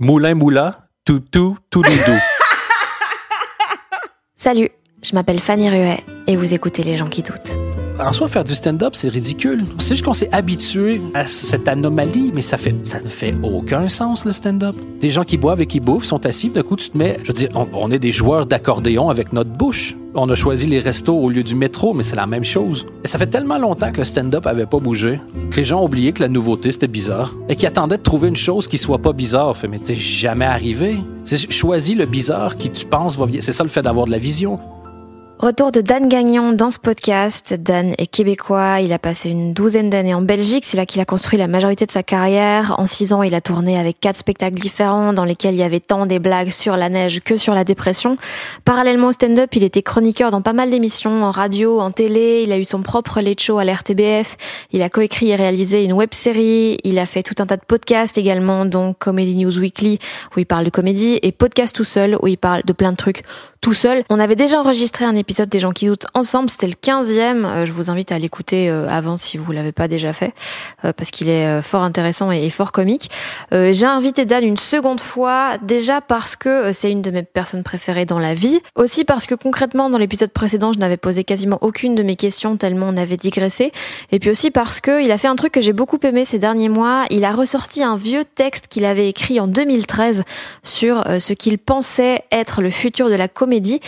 Moulin Moula, tout tout tout doudou. Salut, je m'appelle Fanny Ruet et vous écoutez Les gens qui doutent. En soi, faire du stand-up, c'est ridicule. C'est juste qu'on s'est habitué à cette anomalie, mais ça fait, ça ne fait aucun sens, le stand-up. Des gens qui boivent et qui bouffent sont assis, d'un coup, tu te mets. Je veux dire, on, est des joueurs d'accordéon avec notre bouche. On a choisi les restos au lieu du métro, mais c'est la même chose. Et ça fait tellement longtemps que le stand-up avait pas bougé, que les gens oublié que la nouveauté, c'était bizarre. Et qui attendaient de trouver une chose qui soit pas bizarre. Fait, mais t'es jamais arrivé. C'est choisis le bizarre qui tu penses va. C'est ça le fait d'avoir de la vision. Retour de Dan Gagnon dans ce podcast. Dan est québécois, il a passé une douzaine d'années en Belgique, c'est là qu'il a construit la majorité de sa carrière. En six ans, il a tourné avec quatre spectacles différents dans lesquels il y avait tant des blagues sur la neige que sur la dépression. Parallèlement au stand-up, il était chroniqueur dans pas mal d'émissions, en radio, en télé, il a eu son propre late show à l'RTBF, il a coécrit et réalisé une web série, il a fait tout un tas de podcasts également, dont Comedy News Weekly, où il parle de comédie, et Podcast tout seul, où il parle de plein de trucs tout seul. On avait déjà enregistré un épisode des gens qui doutent ensemble, c'était le 15e. Euh, je vous invite à l'écouter euh, avant si vous l'avez pas déjà fait, euh, parce qu'il est fort intéressant et, fort comique. J'ai invité Dan une seconde fois, déjà parce que c'est une de mes personnes préférées dans la vie, aussi parce que concrètement dans l'épisode précédent, je n'avais posé quasiment aucune de mes questions tellement on avait digressé, et puis aussi parce que il a fait un truc que j'ai beaucoup aimé ces derniers mois. Il a ressorti un vieux texte qu'il avait écrit en 2013 sur ce qu'il pensait être le futur de la comédie.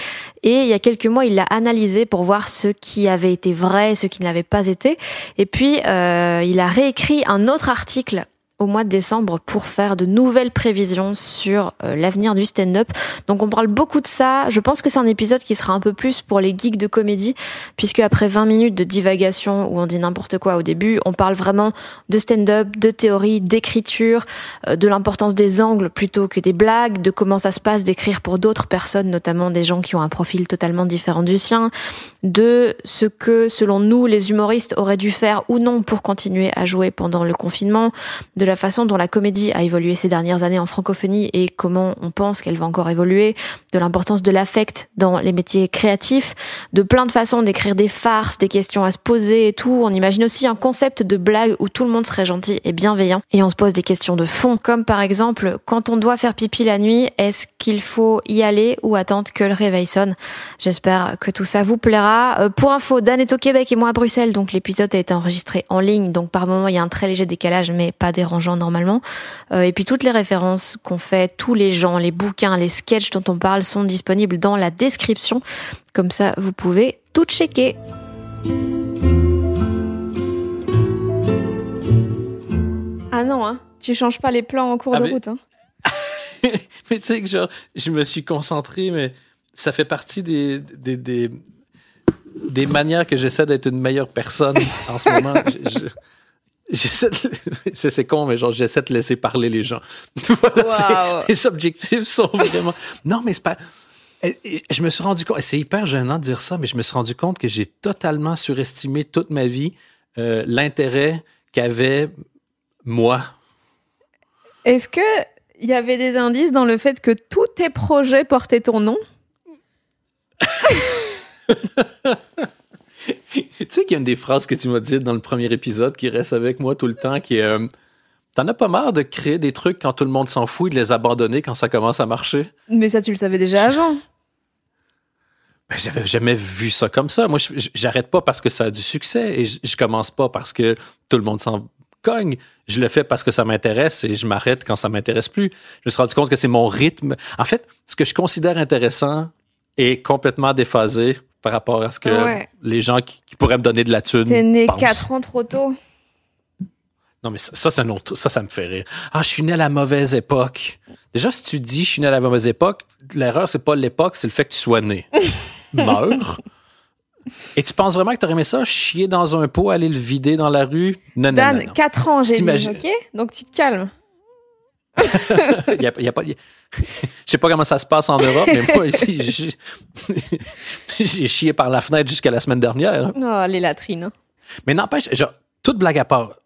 Et il y a quelques mois, l'a analysé pour voir ce qui avait été vrai ce qui ne l'avait pas été. Et puis, euh, il a réécrit un autre article au mois de décembre pour faire de nouvelles prévisions sur euh, l'avenir du stand-up. Donc on parle beaucoup de ça. Je pense que c'est un épisode qui sera un peu plus pour les geeks de comédie, puisque après 20 minutes de divagation où on dit n'importe quoi au début, on parle vraiment de stand-up, de théorie, d'écriture, euh, de l'importance des angles plutôt que des blagues, de comment ça se passe d'écrire pour d'autres personnes, notamment des gens qui ont un profil totalement différent du sien, de ce que, selon nous, les humoristes auraient dû faire ou non pour continuer à jouer pendant le confinement, la façon dont la comédie a évolué ces dernières années en francophonie et comment on pense qu'elle va encore évoluer, de l'importance de l'affect dans les métiers créatifs, de plein de façons d'écrire des farces, des questions à se poser et tout. On imagine aussi un concept de blague où tout le monde serait gentil et bienveillant et on se pose des questions de fond, comme par exemple quand on doit faire pipi la nuit, est-ce qu'il faut y aller ou attendre que le réveil sonne? J'espère que tout ça vous plaira. Euh, pour info, Dan est au Québec et moi à Bruxelles, donc l'épisode a été enregistré en ligne, donc par moment il y a un très léger décalage, mais pas dérangeant normalement. Euh, et puis toutes les références qu'on fait, tous les gens, les bouquins, les sketchs dont on parle sont disponibles dans la description. Comme ça, vous pouvez tout checker. Ah non, hein, tu changes pas les plans en cours Ah, de mais- route. Hein. mais tu sais que genre, je me suis concentré, mais ça fait partie des, des, des, des manières que j'essaie d'être une meilleure personne en ce moment. Je- je- J'essaie de- c'est con, mais genre, j'essaie de laisser parler les gens. Voilà, Wow. c'est- les objectifs sont vraiment. Non, mais c'est pas. Je me suis rendu compte, c'est hyper gênant de dire ça, mais je me suis rendu compte que j'ai totalement surestimé toute ma vie euh, l'intérêt qu'avait moi. Est-ce que il y avait des indices dans le fait que tous tes projets portaient ton nom? tu sais qu'il y a une des phrases que tu m'as dites dans le premier épisode qui reste avec moi tout le temps, qui est euh, T'en as pas marre de créer des trucs quand tout le monde s'en fout et de les abandonner quand ça commence à marcher? Mais ça, tu le savais déjà avant. Ben, j'avais jamais vu ça comme ça. Moi, j'arrête pas parce que ça a du succès et je, je commence pas parce que tout le monde s'en cogne. Je le fais parce que ça m'intéresse et je m'arrête quand ça m'intéresse plus. Je me suis rendu compte que c'est mon rythme. En fait, ce que je considère intéressant est complètement déphasé par rapport à ce que Ouais. les gens qui, qui pourraient me donner de la thune T'es né pensent. 4 ans trop tôt. Non, mais ça, ça, autre- ça, ça me fait rire. Ah, je suis né à la mauvaise époque. Déjà, si tu dis je suis né à la mauvaise époque, l'erreur, c'est pas l'époque, c'est le fait que tu sois né. Meurs. Et tu penses vraiment que t'aurais aimé ça, chier dans un pot, aller le vider dans la rue? Non, non, Dan, non, non. 4 ans, j'ai dit, ok? Donc tu te calmes. Il y a, il y a pas, il y a- Je sais pas comment ça se passe en Europe, mais moi, ici, j'ai- chié par la fenêtre jusqu'à la semaine dernière. Oh, les latrines. hein. Mais n'empêche, genre, toute blague à part,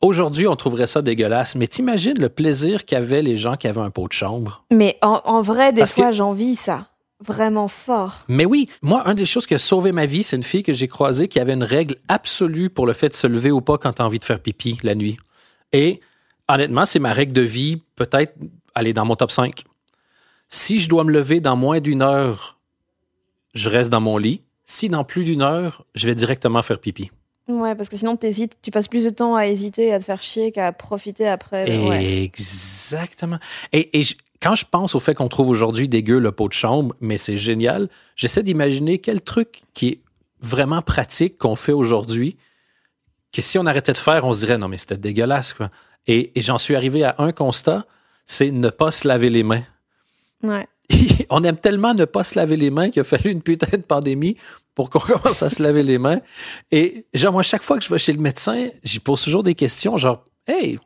aujourd'hui, on trouverait ça dégueulasse, mais t'imagines le plaisir qu'avaient les gens qui avaient un pot de chambre? Mais en, en vrai, des Parce fois, que- j'envie ça. Vraiment fort. Mais oui, moi, une des choses qui a sauvé ma vie, c'est une fille que j'ai croisée qui avait une règle absolue pour le fait de se lever ou pas quand t'as envie de faire pipi la nuit. Et honnêtement, c'est ma règle de vie, peut-être aller dans mon top 5. Si je dois me lever dans moins d'une heure, je reste dans mon lit. Si dans plus d'une heure, je vais directement faire pipi. Ouais, parce que sinon, t'hésites, tu passes plus de temps à hésiter et à te faire chier qu'à profiter après. Ouais. Exactement. Et, et je- quand je pense au fait qu'on trouve aujourd'hui dégueu le pot de chambre, mais c'est génial, j'essaie d'imaginer quel truc qui est vraiment pratique qu'on fait aujourd'hui, que si on arrêtait de faire, on se dirait non, mais c'était dégueulasse. Quoi. Et, et j'en suis arrivé à un constat, c'est ne pas se laver les mains. Ouais. on aime tellement ne pas se laver les mains qu'il a fallu une putain de pandémie pour qu'on commence à se laver les mains. Et genre, moi, chaque fois que je vais chez le médecin, j'y pose toujours des questions, genre, hey,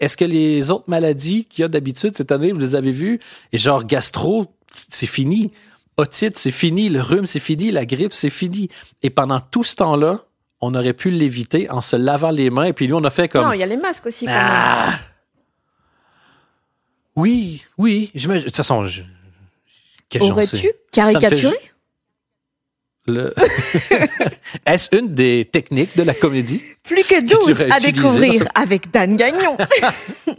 est-ce que les autres maladies qu'il y a d'habitude cette année, vous les avez vues? Et genre, gastro, c'est fini. Otite, c'est fini. Le rhume, c'est fini. La grippe, c'est fini. Et pendant tout ce temps-là, on aurait pu l'éviter en se lavant les mains. Et puis lui, on a fait comme. Non, il y a les masques aussi, quand même. Ah! Oui, oui. De toute façon, je... Aurais-tu caricaturé? Le... Est-ce une des techniques de la comédie? Plus que tu 12 aurais à découvrir avec Dan Gagnon.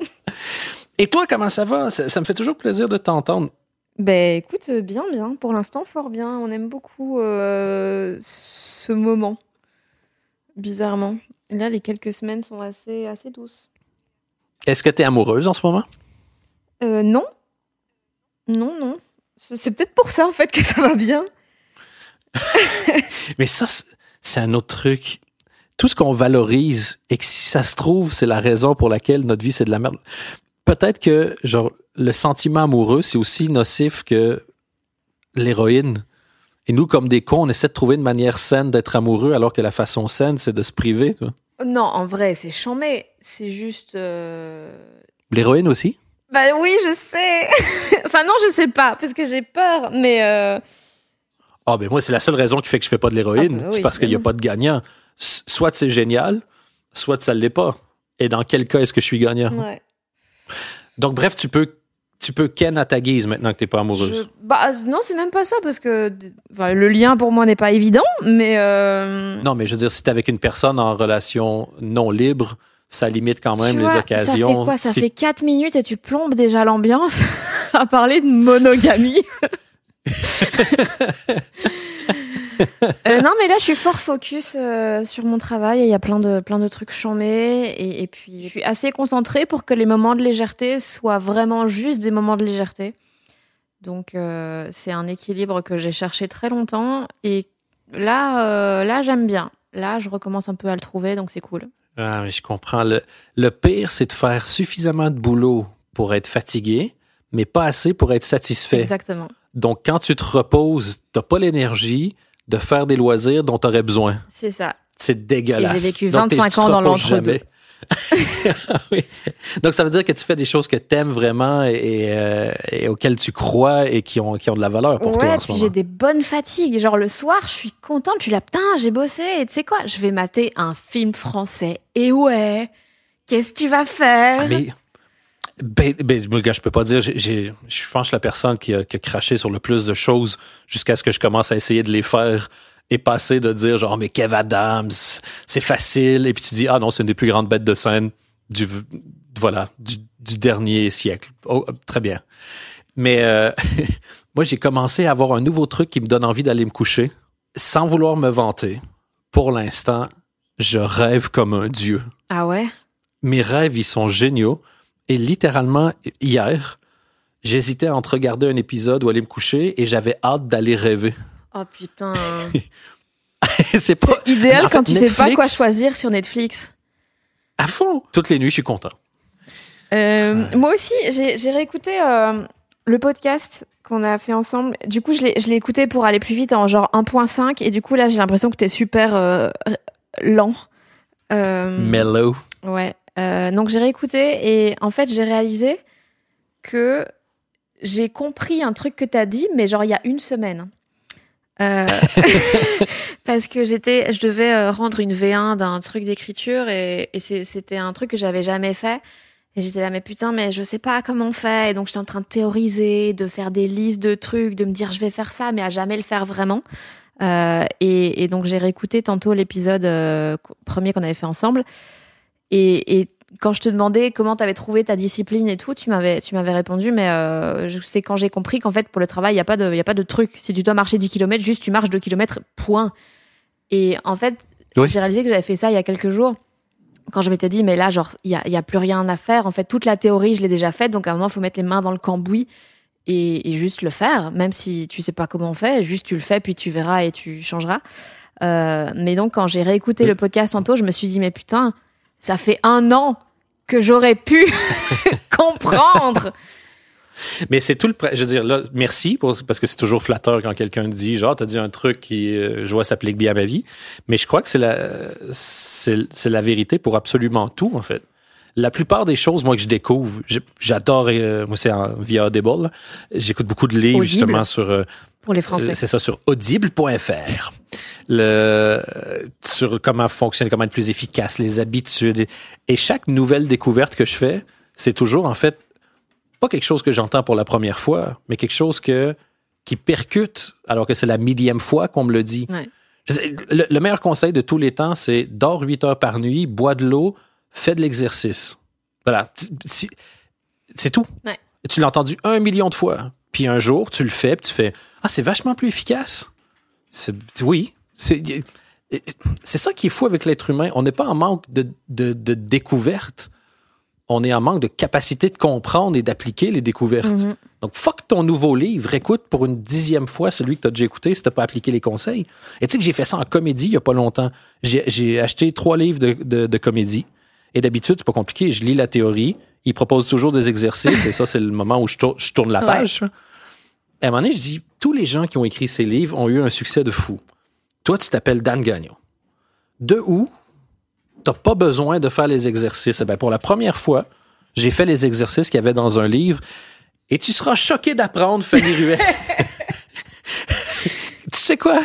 Et toi, comment ça va? Ça, ça me fait toujours plaisir de t'entendre. ben écoute, bien, bien. Pour l'instant, fort bien. On aime beaucoup euh, ce moment. Bizarrement. Là, les quelques semaines sont assez, assez douces. Est-ce que tu es amoureuse en ce moment? Euh, non. Non, non. C'est peut-être pour ça, en fait, que ça va bien. Mais ça, c'est- c'est un autre truc. Tout ce qu'on valorise et que si ça se trouve, c'est la raison pour laquelle notre vie, c'est de la merde. Peut-être que, genre, le sentiment amoureux, c'est aussi nocif que l'héroïne. Et nous, comme des cons, on essaie de trouver une manière saine d'être amoureux, alors que la façon saine, c'est de se priver. Non, en vrai, c'est chambé. C'est juste. euh, L'héroïne aussi? Bah oui, je sais. enfin, non, je sais pas, parce que j'ai peur, mais. euh, Ah, ben moi, c'est la seule raison qui fait que je fais pas de l'héroïne. Ah, bah oui, c'est parce qu'il n'y a pas de gagnant. Soit c'est génial, soit ça ne l'est pas. Et dans quel cas est-ce que je suis gagnant? Ouais. Donc, bref, tu peux, tu peux ken à ta guise maintenant que tu n'es pas amoureuse. Je- Bah non, c'est même pas ça, parce que enfin, le lien pour moi n'est pas évident, mais. euh, Non, mais je veux dire, si tu avec une personne en relation non libre, ça limite quand même tu les vois, occasions. Ça fait quoi? Ça Si- fait 4 minutes et tu plombes déjà l'ambiance à parler de monogamie. Euh, non, mais là, je suis fort focus euh, sur mon travail il y a plein de, plein de trucs chambés. Et, et puis, je suis assez concentrée pour que les moments de légèreté soient vraiment juste des moments de légèreté. Donc, euh, c'est un équilibre que j'ai cherché très longtemps. Et là, là j'aime bien. Là, je recommence un peu à le trouver, donc c'est cool. Ah, mais je comprends. Le, le pire, c'est de faire suffisamment de boulot pour être fatigué, mais pas assez pour être satisfait. Exactement. Donc, quand tu te reposes, tu n'as pas l'énergie de faire des loisirs dont tu aurais besoin. C'est ça. C'est dégueulasse. J'ai vécu Donc, t'es- 25 tu te ans dans l'entre-deux. Oui. Donc, ça veut dire que tu fais des choses que tu aimes vraiment et, euh, et auxquelles tu crois et qui ont, qui ont de la valeur pour ouais, toi en ce moment. j'ai des bonnes fatigues. Genre le soir, je suis contente. Je suis là, putain, j'ai bossé. Et tu sais quoi? Je vais mater un film français. Et ouais, qu'est-ce que tu vas faire? Ah, mais, ben, ben, gars, je peux pas dire, j'ai- je pense que la personne qui a, qui a craché sur le plus de choses jusqu'à ce que je commence à essayer de les faire et passer de dire genre, mais Kev Adams, c'est facile. Et puis tu dis, ah non, c'est une des plus grandes bêtes de scène du, voilà, du, du dernier siècle. Oh, très bien. Mais euh, moi, j'ai commencé à avoir un nouveau truc qui me donne envie d'aller me coucher sans vouloir me vanter. Pour l'instant, je rêve comme un dieu. Ah ouais? Mes rêves, ils sont géniaux. Et littéralement, hier, j'hésitais entre regarder un épisode ou aller me coucher et j'avais hâte d'aller rêver. Oh putain. c'est pas. Idéal En fait, quand tu sais pas quoi choisir sur Netflix. À fond. Toutes les nuits, je suis content. Euh, Moi aussi, j'ai réécouté euh, le podcast qu'on a fait ensemble. Du coup, je l'ai écouté pour aller plus vite en genre 1.5. Et du coup, là, j'ai l'impression que t'es super euh, lent. Mellow. Ouais. Euh, donc j'ai réécouté et en fait j'ai réalisé que j'ai compris un truc que t'as dit, mais genre il y a une semaine. Euh, parce que j'étais, je devais euh, rendre une V1 d'un truc d'écriture et, c'était un truc que j'avais jamais fait. Et j'étais là, mais putain, mais je sais pas comment on fait. Et donc j'étais en train de théoriser, de faire des listes de trucs, de me dire je vais faire ça, mais à jamais le faire vraiment. Euh, et, et donc j'ai réécouté tantôt l'épisode euh, premier qu'on avait fait ensemble. Et, et quand je te demandais comment tu avais trouvé ta discipline et tout, tu m'avais, tu m'avais répondu, mais euh, je- c'est quand j'ai compris qu'en fait, pour le travail, il n'y a, pas de- y a pas de truc. Si tu dois marcher 10 km, juste tu marches 2 km, point. Et en fait, Oui. j'ai réalisé que j'avais fait ça il y a quelques jours. Quand je m'étais dit, mais là, genre, il n'y a, y a plus rien à faire. En fait, toute la théorie, je l'ai déjà faite. Donc, à un moment, il faut mettre les mains dans le cambouis et, et juste le faire. Même si tu sais pas comment on fait, juste tu le fais, puis tu verras et tu changeras. Euh, mais donc, quand j'ai réécouté Oui. le podcast tantôt, je me suis dit, mais putain, ça fait un an que j'aurais pu comprendre. Mais c'est tout le. Je veux dire, là, merci, pour- parce que c'est toujours flatteur quand quelqu'un dit, genre, t'as dit un truc qui, euh, je vois, s'applique bien à ma vie. Mais je crois que c'est la, c'est, c'est la vérité pour absolument tout, en fait. La plupart des choses, moi, que je découvre, j'adore, euh, moi, c'est via Audible. J'écoute beaucoup de livres, Audible? justement, sur. euh, Pour les Français. euh, C'est ça, sur audible.fr. Le, sur comment fonctionner, comment être plus efficace, les habitudes. Et, chaque nouvelle découverte que je fais, c'est toujours, en fait, pas quelque chose que j'entends pour la première fois, mais quelque chose que, qui percute, alors que c'est la millième fois qu'on me le dit. Ouais. Le, le meilleur conseil de tous les temps, c'est dors 8 heures par nuit, bois de l'eau, fais de l'exercice. Voilà. Si- C'est tout. Ouais. Tu l'as entendu un million de fois. Puis un jour, tu le fais, puis tu fais Ah, c'est vachement plus efficace. C'est- Oui. C'est c'est ça qui est fou avec l'être humain. On n'est pas en manque de, de, de découvertes. On est en manque de capacité de comprendre et d'appliquer les découvertes. Mhm. Donc, fuck ton nouveau livre. Écoute pour une dixième fois celui que tu as déjà écouté si tu pas appliqué les conseils. Et tu sais que j'ai fait ça en comédie il n'y a pas longtemps. J'ai j'ai acheté trois livres de, de- de comédie. Et d'habitude, c'est pas compliqué. Je lis la théorie. Ils proposent toujours des exercices. et ça, c'est le moment où je, tour- je tourne la page. Et à un moment donné, je dis tous les gens qui ont écrit ces livres ont eu un succès de fou. Toi, tu t'appelles Dan Gagnon. De où t'as pas besoin de faire les exercices? Eh ben, pour la première fois, j'ai fait les exercices qu'il y avait dans un livre et tu seras choqué d'apprendre, Fanny Ruet. tu sais quoi?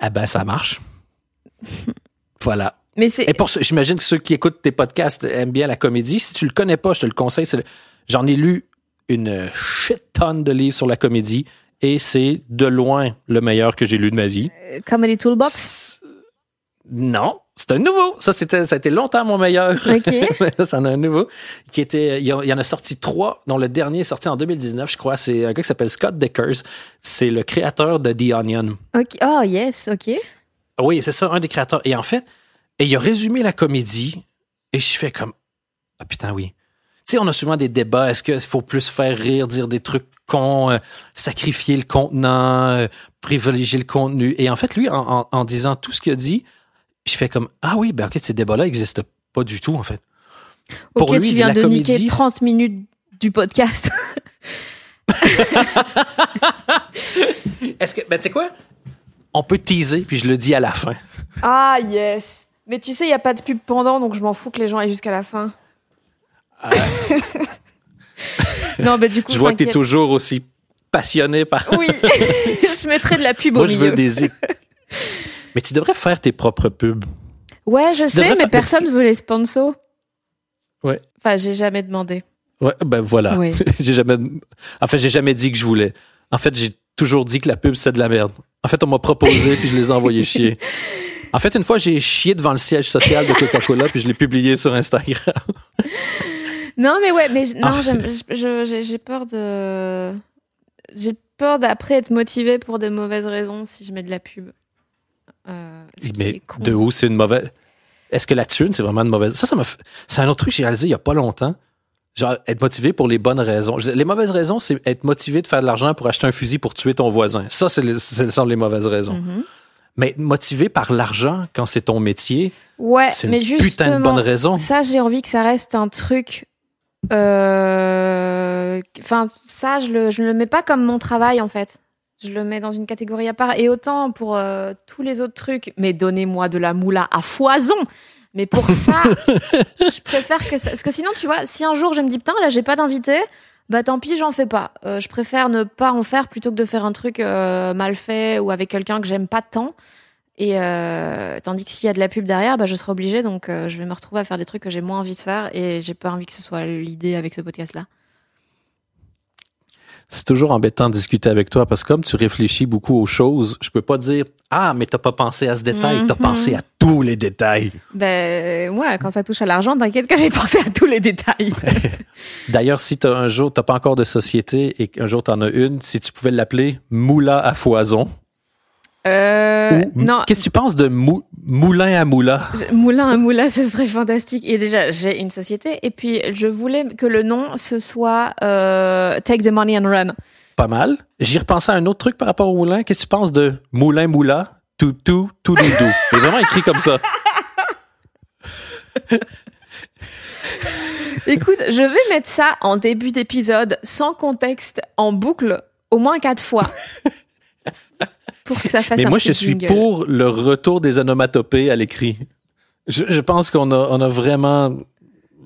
Ah ben, ça marche. Voilà. Mais c'est. Et pour j'imagine que ceux qui écoutent tes podcasts aiment bien la comédie. Si tu le connais pas, je te le conseille. le- J'en ai lu une shit tonne de livres sur la comédie et c'est de loin le meilleur que j'ai lu de ma vie. Comedy Toolbox? Non, c'est un nouveau. Ça, c'était, ça a été longtemps mon meilleur. Ok. Là, c'en a un nouveau. Qui était, il y, en- il y en a sorti trois, dont le dernier est sorti en 2019, je crois. C'est un gars qui s'appelle Scott Deckers. C'est le créateur de The Onion. Ok. Oh, yes, ok. Oui, c'est ça, un des créateurs. Et en fait, et il a résumé la comédie et je fais comme Ah putain, oui. Tu sais, on a souvent des débats. Est-ce qu'il faut plus faire rire, dire des trucs cons, euh, sacrifier le contenant, euh, privilégier le contenu? Et en fait, lui, en, en- en disant tout ce qu'il a dit, je fais comme Ah oui, ben ok, ces débats-là n'existent pas du tout, en fait. Pour ok, lui, tu dit viens de niquer comédie, 30 minutes du podcast. Est-ce que, ben tu sais quoi? On peut teaser, puis je le dis à la fin. ah, yes. Mais tu sais, il n'y a pas de pub pendant, donc je m'en fous que les gens aillent jusqu'à la fin. non, mais du coup, Je vois que tu es toujours aussi passionné par. Oui, je mettrai de la pub au Moi, je milieu. veux des. é- Mais tu devrais faire tes propres pubs. Ouais, je sais, mais faire- personne veut les sponsors. Ouais. Enfin, j'ai jamais demandé. Ouais, ben voilà. Oui. j'ai jamais. En fait, j'ai jamais dit que je voulais. En fait, j'ai toujours dit que la pub, c'est de la merde. En fait, on m'a proposé, puis je les ai envoyés chier. En fait, une fois, j'ai chié devant le siège social de Coca-Cola, puis je l'ai publié sur Instagram. Non, mais ouais, mais non, j'ai peur de. J'ai peur d'après être motivée pour des mauvaises raisons si je mets de la pub. Euh, Mais de où c'est une mauvaise. est-ce que la thune, c'est vraiment une mauvaise. Ça, ça m'a fait- C'est un autre truc que j'ai réalisé il y a pas longtemps. Genre, être motivé pour les bonnes raisons. Les mauvaises raisons, c'est être motivé de faire de l'argent pour acheter un fusil pour tuer ton voisin. Ça, c'est les, ce sont les mauvaises raisons. Mhm. Mais être motivé par l'argent quand c'est ton métier, Ouais, c'est une mais putain de justement, bonne raison. ça, j'ai envie que ça reste un truc. euh, Enfin, ça, je le, je le mets pas comme mon travail en fait. Je le mets dans une catégorie à part. Et autant pour euh, tous les autres trucs, mais donnez-moi de la moula à foison. Mais pour ça, je préfère que ça. Parce que sinon, tu vois, si un jour je me dis putain, là, j'ai pas d'invité, bah tant pis, j'en fais pas. Euh, je préfère ne pas en faire plutôt que de faire un truc euh, mal fait ou avec quelqu'un que j'aime pas tant. Et euh, tandis que s'il y a de la pub derrière, bah, je serai obligée, donc euh, je vais me retrouver à faire des trucs que j'ai moins envie de faire et j'ai pas envie que ce soit l'idée avec ce podcast-là. C'est toujours embêtant de discuter avec toi parce que comme tu réfléchis beaucoup aux choses, je peux pas dire Ah, mais t'as pas pensé à ce détail, t'as Mhm. pensé à tous les détails. Ben ouais, quand ça touche à l'argent, t'inquiète que j'ai pensé à tous les détails. D'ailleurs, si t'as un jour, t'as pas encore de société et qu'un jour t'en as une, si tu pouvais l'appeler Moula à foison. Euh, ou- non, Qu'est-ce que tu penses de mou- moulin à moula? moulin à moulin, ce serait fantastique. Et déjà, j'ai une société et puis je voulais que le nom ce soit euh, Take the Money and Run. Pas mal. J'y repensais à un autre truc par rapport au moulin. Qu'est-ce que tu penses de moulin moula? Tout, tout, tout, doudou. C'est vraiment écrit comme ça. Écoute, je vais mettre ça en début d'épisode, sans contexte, en boucle, au moins quatre fois. pour que ça fasse Mais moi, je suis jingle. pour le retour des onomatopées à l'écrit. Je, je pense qu'on a, on a vraiment.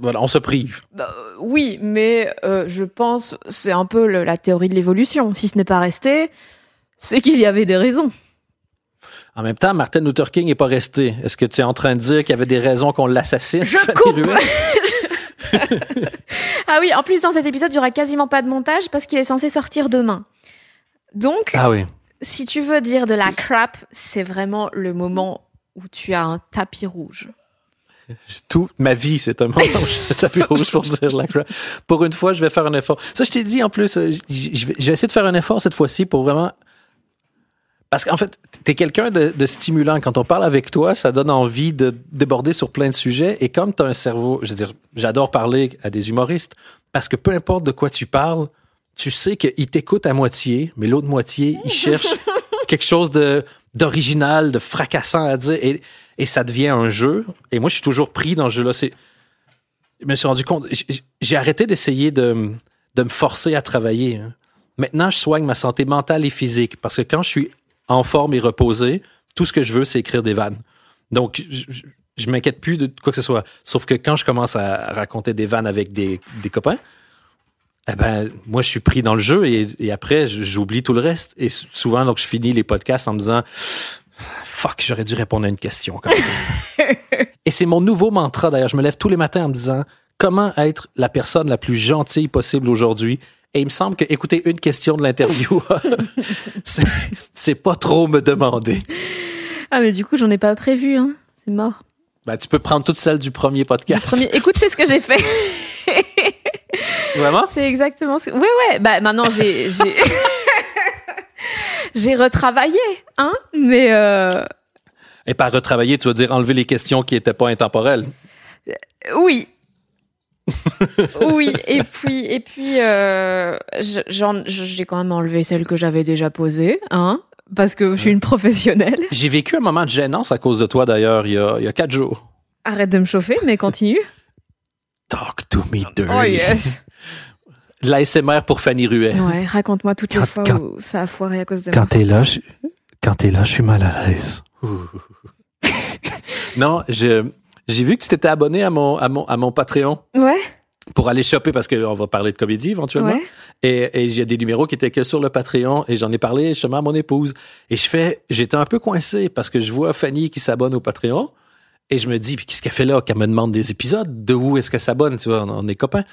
Voilà, on se prive. Bah, euh, oui, mais euh, je pense c'est un peu le- la théorie de l'évolution. Si ce n'est pas resté, c'est qu'il y avait des raisons. En même temps, Martin Luther King n'est pas resté. Est-ce que tu es en train de dire qu'il y avait des raisons qu'on l'assassine? Je coupe. Ah oui, en plus dans cet épisode, il y aura quasiment pas de montage parce qu'il est censé sortir demain. Donc, Ah oui. Si tu veux dire de la crap, c'est vraiment le moment où tu as un tapis rouge. Toute ma vie, c'est un moment où je tapis rouge pour dire la crap. Pour une fois, je vais faire un effort. Ça, je t'ai dit en plus, euh, j- je vais, je vais essayer de faire un effort cette fois-ci pour vraiment. Parce qu'en fait, t'es quelqu'un de, de stimulant. Quand on parle avec toi, ça donne envie de déborder sur plein de sujets. Et comme t'as un cerveau, je veux dire, j'adore parler à des humoristes parce que peu importe de quoi tu parles, tu sais qu'ils t'écoutent à moitié, mais l'autre moitié, ils cherchent quelque chose de d'original, de fracassant à dire, et, et ça devient un jeu. Et moi, je suis toujours pris dans ce jeu-là. Je me suis rendu compte, j'ai arrêté d'essayer de, de me forcer à travailler. hein. Maintenant, je soigne ma santé mentale et physique parce que quand je suis en forme et reposé, tout ce que je veux, c'est écrire des vannes. Donc, je, je, je m'inquiète plus de quoi que ce soit. Sauf que quand je commence à raconter des vannes avec des, des copains, eh ben, moi, je suis pris dans le jeu et, et après, j'oublie tout le reste. Et souvent, donc, je finis les podcasts en me disant Fuck, j'aurais dû répondre à une question. quand même. et c'est mon nouveau mantra, d'ailleurs. Je me lève tous les matins en me disant Comment être la personne la plus gentille possible aujourd'hui? Et il me semble que écouter une question de l'interview, c'est- pas trop me demander. Ah mais du coup, j'en ai pas prévu, hein. C'est mort. Ben, tu peux prendre toute celle du premier podcast. Premier- Écoute, c'est ce que j'ai fait. Vraiment? C'est exactement ce que... Ouais, ouais. Bah, maintenant, j'ai... J'ai, j'ai retravaillé, hein. Mais... Euh... Et par retravailler, tu veux dire enlever les questions qui étaient pas intemporelles? Oui. oui, et puis, et puis euh, j'en- j'ai quand même enlevé celle que j'avais déjà posée, hein, parce que je suis une professionnelle. J'ai vécu un moment de gênance à cause de toi, d'ailleurs, il y a, il y a quatre jours. Arrête de me chauffer, mais continue. Talk to me dirty. Oh yes. De l'ASMR pour Fanny Ruet. Ouais, raconte-moi toutes les Quand- fois quand- où ça a foiré à cause de Quand moi. t'es là, je... quand t'es là, je suis mal à l'aise. non, je, j'ai vu que tu t'étais abonné à mon, à mon, à mon Patreon Ouais, pour aller choper parce qu'on va parler de comédie éventuellement. ouais. Et, et j'ai des numéros qui étaient que sur le Patreon et j'en ai parlé justement à mon épouse. Et je fais, j'étais un peu coincé parce que je vois Fanny qui s'abonne au Patreon et je me dis, puis qu'est-ce qu'elle fait là, qu'elle me demande des épisodes? De où est-ce qu'elle s'abonne? Tu vois, on, on est copains.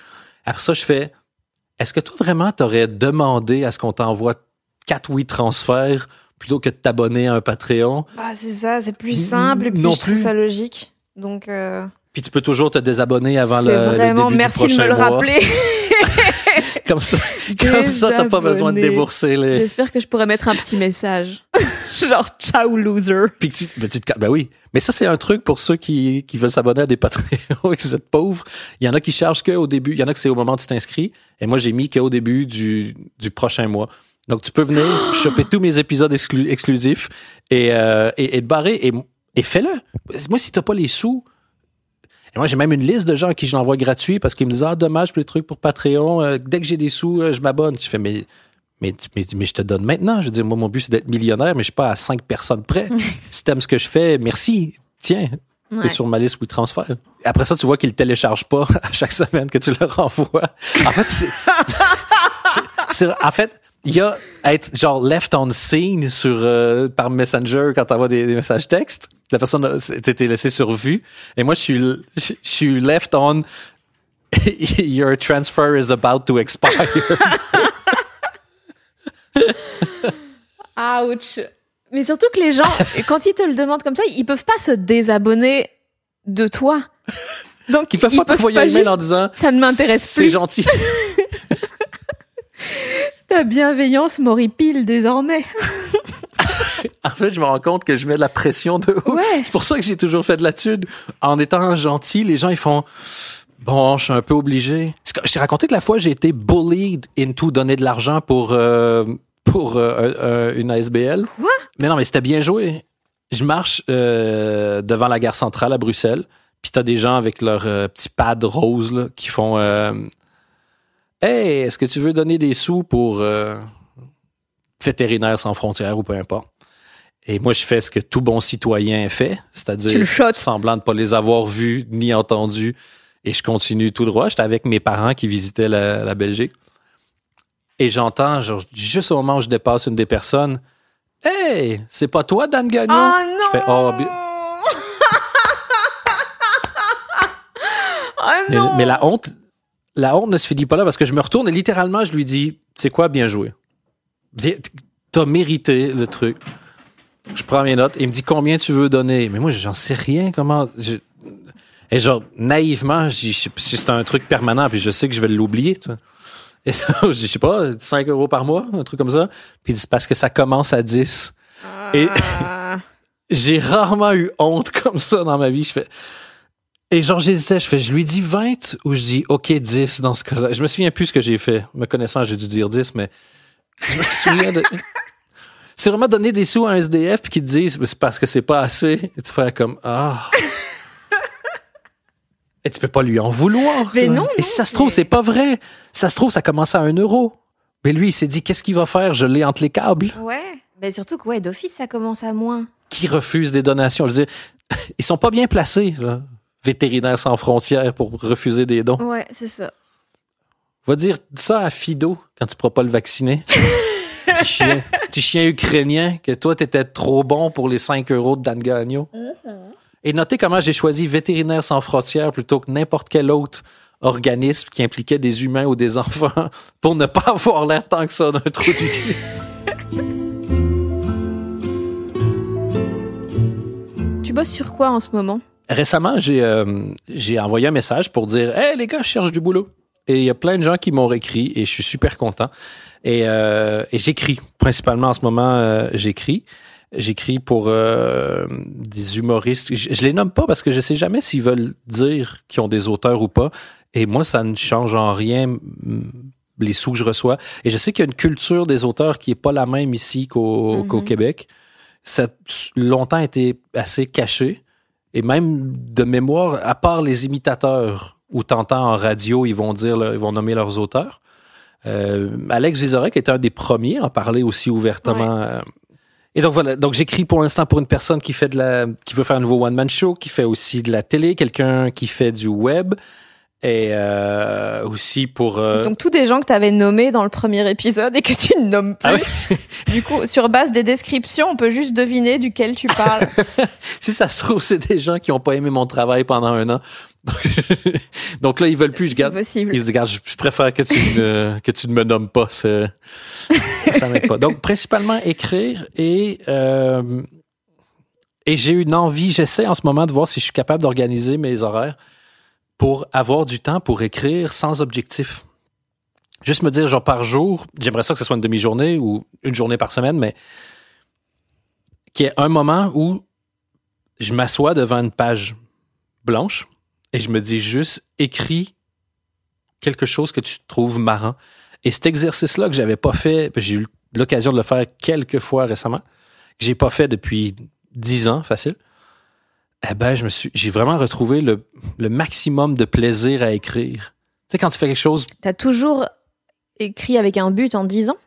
Après ça, je fais, est-ce que toi vraiment t'aurais demandé à ce qu'on t'envoie quatre oui transferts plutôt que de t'abonner à un Patreon? Bah, c'est ça, c'est plus simple et puis Non je trouve plus. ça logique. Donc, euh, Puis tu peux toujours te désabonner avant le, vraiment, début merci du de me le mois. rappeler. Comme ça, comme ça, t'as pas besoin de débourser les. J'espère que je pourrais mettre un petit message. Genre, ciao, loser. Puis tu, ben, tu te ben oui. Mais ça, c'est un truc pour ceux qui, qui veulent s'abonner à des Patreons et que vous êtes pauvres. Il y en a qui chargent qu'au début. Il y en a que c'est au moment où tu t'inscris. Et moi, j'ai mis qu'au début du, du prochain mois. Donc, tu peux venir choper tous mes épisodes exclu- exclusifs et, euh, et, et te barrer. Et, et fais-le. Moi, si t'as pas les sous, et moi, j'ai même une liste de gens à qui je l'envoie gratuit parce qu'ils me disent Ah, dommage pour les trucs pour Patreon. Euh, dès que j'ai des sous, euh, je m'abonne. Je fais mais, mais, mais, mais je te donne maintenant. Je veux dire, moi, mon but, c'est d'être millionnaire, mais je suis pas à cinq personnes près. si t'aimes ce que je fais, merci. Tiens, Ouais. t'es sur ma liste WeTransfer. Après ça, tu vois qu'ils le téléchargent pas à chaque semaine que tu leur envoies. En fait, c'est. c'est- c'est- en fait, il y a être genre left on scene sur, euh, par Messenger quand t'envoies des, des messages textes. La personne été laissée sur vue. Et moi, je suis, je, je suis left on your transfer is about to expire. Ouch. Mais surtout que les gens, quand ils te le demandent comme ça, ils peuvent pas se désabonner de toi. Donc, Ils peuvent pas t'envoyer un juste- en disant Ça ne m'intéresse C'est plus. gentil. Ta bienveillance m'horripile désormais. En fait, je me rends compte que je mets de la pression de ouf. Ouais. C'est pour ça que j'ai toujours fait de la tude. En étant gentil, les gens, ils font Bon, je suis un peu obligé. C'est Je t'ai raconté que la fois, j'ai été bullied into donner de l'argent pour, euh, pour euh, euh, une ASBL. Quoi? Mais non, mais c'était bien joué. Je marche euh, devant la gare centrale à Bruxelles, puis t'as des gens avec leur petit pad rose là, qui font Hey, est-ce que tu veux donner des sous pour euh, vétérinaire sans frontières ou peu importe? Et moi, je fais ce que tout bon citoyen fait, c'est-à-dire semblant de ne pas les avoir vus ni entendus. Et je continue tout droit. J'étais avec mes parents qui visitaient la, la Belgique. Et j'entends, juste au moment où je dépasse une des personnes, Hey, c'est pas toi, Dan Gagnon? Oh non! Je fais, oh, Oh mais, non! mais la honte, la honte ne se finit pas là parce que je me retourne et littéralement, je lui dis, c'est quoi, bien joué? T'as mérité le truc. Je prends mes notes et il me dit combien tu veux donner. Mais moi, j'en sais rien. Comment. je- Et genre, naïvement, c'est un truc permanent, puis je sais que je vais l'oublier. Et je sais pas, 5 euros par mois, un truc comme ça. Puis il dit, c'est parce que ça commence à 10. Et Ah. j'ai rarement eu honte comme ça dans ma vie. Je fais. Et genre, j'hésitais, je fais, je lui dis 20 ou je dis OK 10 dans ce cas-là. Je me souviens plus ce que j'ai fait. Me connaissant, j'ai dû dire 10, mais je me souviens de. C'est vraiment donner des sous à un SDF puis qu'ils te disent c'est parce que c'est pas assez. Et tu fais comme Ah. Et tu peux pas lui en vouloir. Mais ça. non, Et si ça se trouve, mais- c'est pas vrai. Ça se trouve, ça commence à un euro. Mais lui, il s'est dit qu'est-ce qu'il va faire? Je l'ai entre les câbles. Ouais. Ben surtout que ouais, d'office, ça commence à moins. qui refusent des donations? Je veux dire, ils sont pas bien placés, là, vétérinaires sans frontières, pour refuser des dons. Ouais, c'est ça. Va dire ça à Fido quand tu pourras pas le vacciner. petit, chien, petit chien ukrainien, que toi, t'étais trop bon pour les 5 euros de Dan Gagnon. Et notez comment j'ai choisi vétérinaire sans frontières plutôt que n'importe quel autre organisme qui impliquait des humains ou des enfants pour ne pas avoir l'air tant que ça d'un trou du cul. Tu bosses sur quoi en ce moment? Récemment, j'ai euh, j'ai envoyé un message pour dire Hey les gars, je cherche du boulot. Et il y a plein de gens qui m'ont écrit et je suis super content. Et, euh, et j'écris, principalement en ce moment, euh, j'écris. J'écris pour euh, des humoristes. Je, je les nomme pas parce que je sais jamais s'ils veulent dire qu'ils ont des auteurs ou pas. Et moi, ça ne change en rien les sous que je reçois. Et je sais qu'il y a une culture des auteurs qui est pas la même ici qu'au Mhm. qu'au Québec. Ça a longtemps été assez caché. Et même de mémoire, à part les imitateurs, où t'entends en radio, ils vont dire, ils vont nommer leurs auteurs. Euh, Alex Vizorek était un des premiers à en parler aussi ouvertement. euh. Et donc voilà, donc j'écris pour l'instant pour une personne qui fait de la, qui veut faire un nouveau one man show, qui fait aussi de la télé, quelqu'un qui fait du web, et euh, aussi pour. euh, Donc tous des gens que tu avais nommés dans le premier épisode et que tu ne nommes plus. Ah du coup, sur base des descriptions, on peut juste deviner duquel tu parles. si ça se trouve, c'est des gens qui n'ont pas aimé mon travail pendant un an. donc là, ils veulent plus. Je garde, possible. Ils disent, je, préfère que tu ne, que tu ne me nommes pas. c'est- Ça m'aide pas. Donc, principalement écrire et, euh, et j'ai une envie, j'essaie en ce moment de voir si je suis capable d'organiser mes horaires pour avoir du temps pour écrire sans objectif. Juste me dire, genre par jour, j'aimerais ça que ce soit une demi-journée ou une journée par semaine, mais qu'il y ait un moment où je m'assois devant une page blanche et je me dis juste écris quelque chose que tu trouves marrant. Et cet exercice-là que j'avais pas fait, j'ai eu l'occasion de le faire quelques fois récemment, que j'ai pas fait depuis dix ans, facile. Eh ben, je me suis, j'ai vraiment retrouvé le, le maximum de plaisir à écrire. Tu sais, quand tu fais quelque chose. T'as toujours écrit avec un but en dix ans?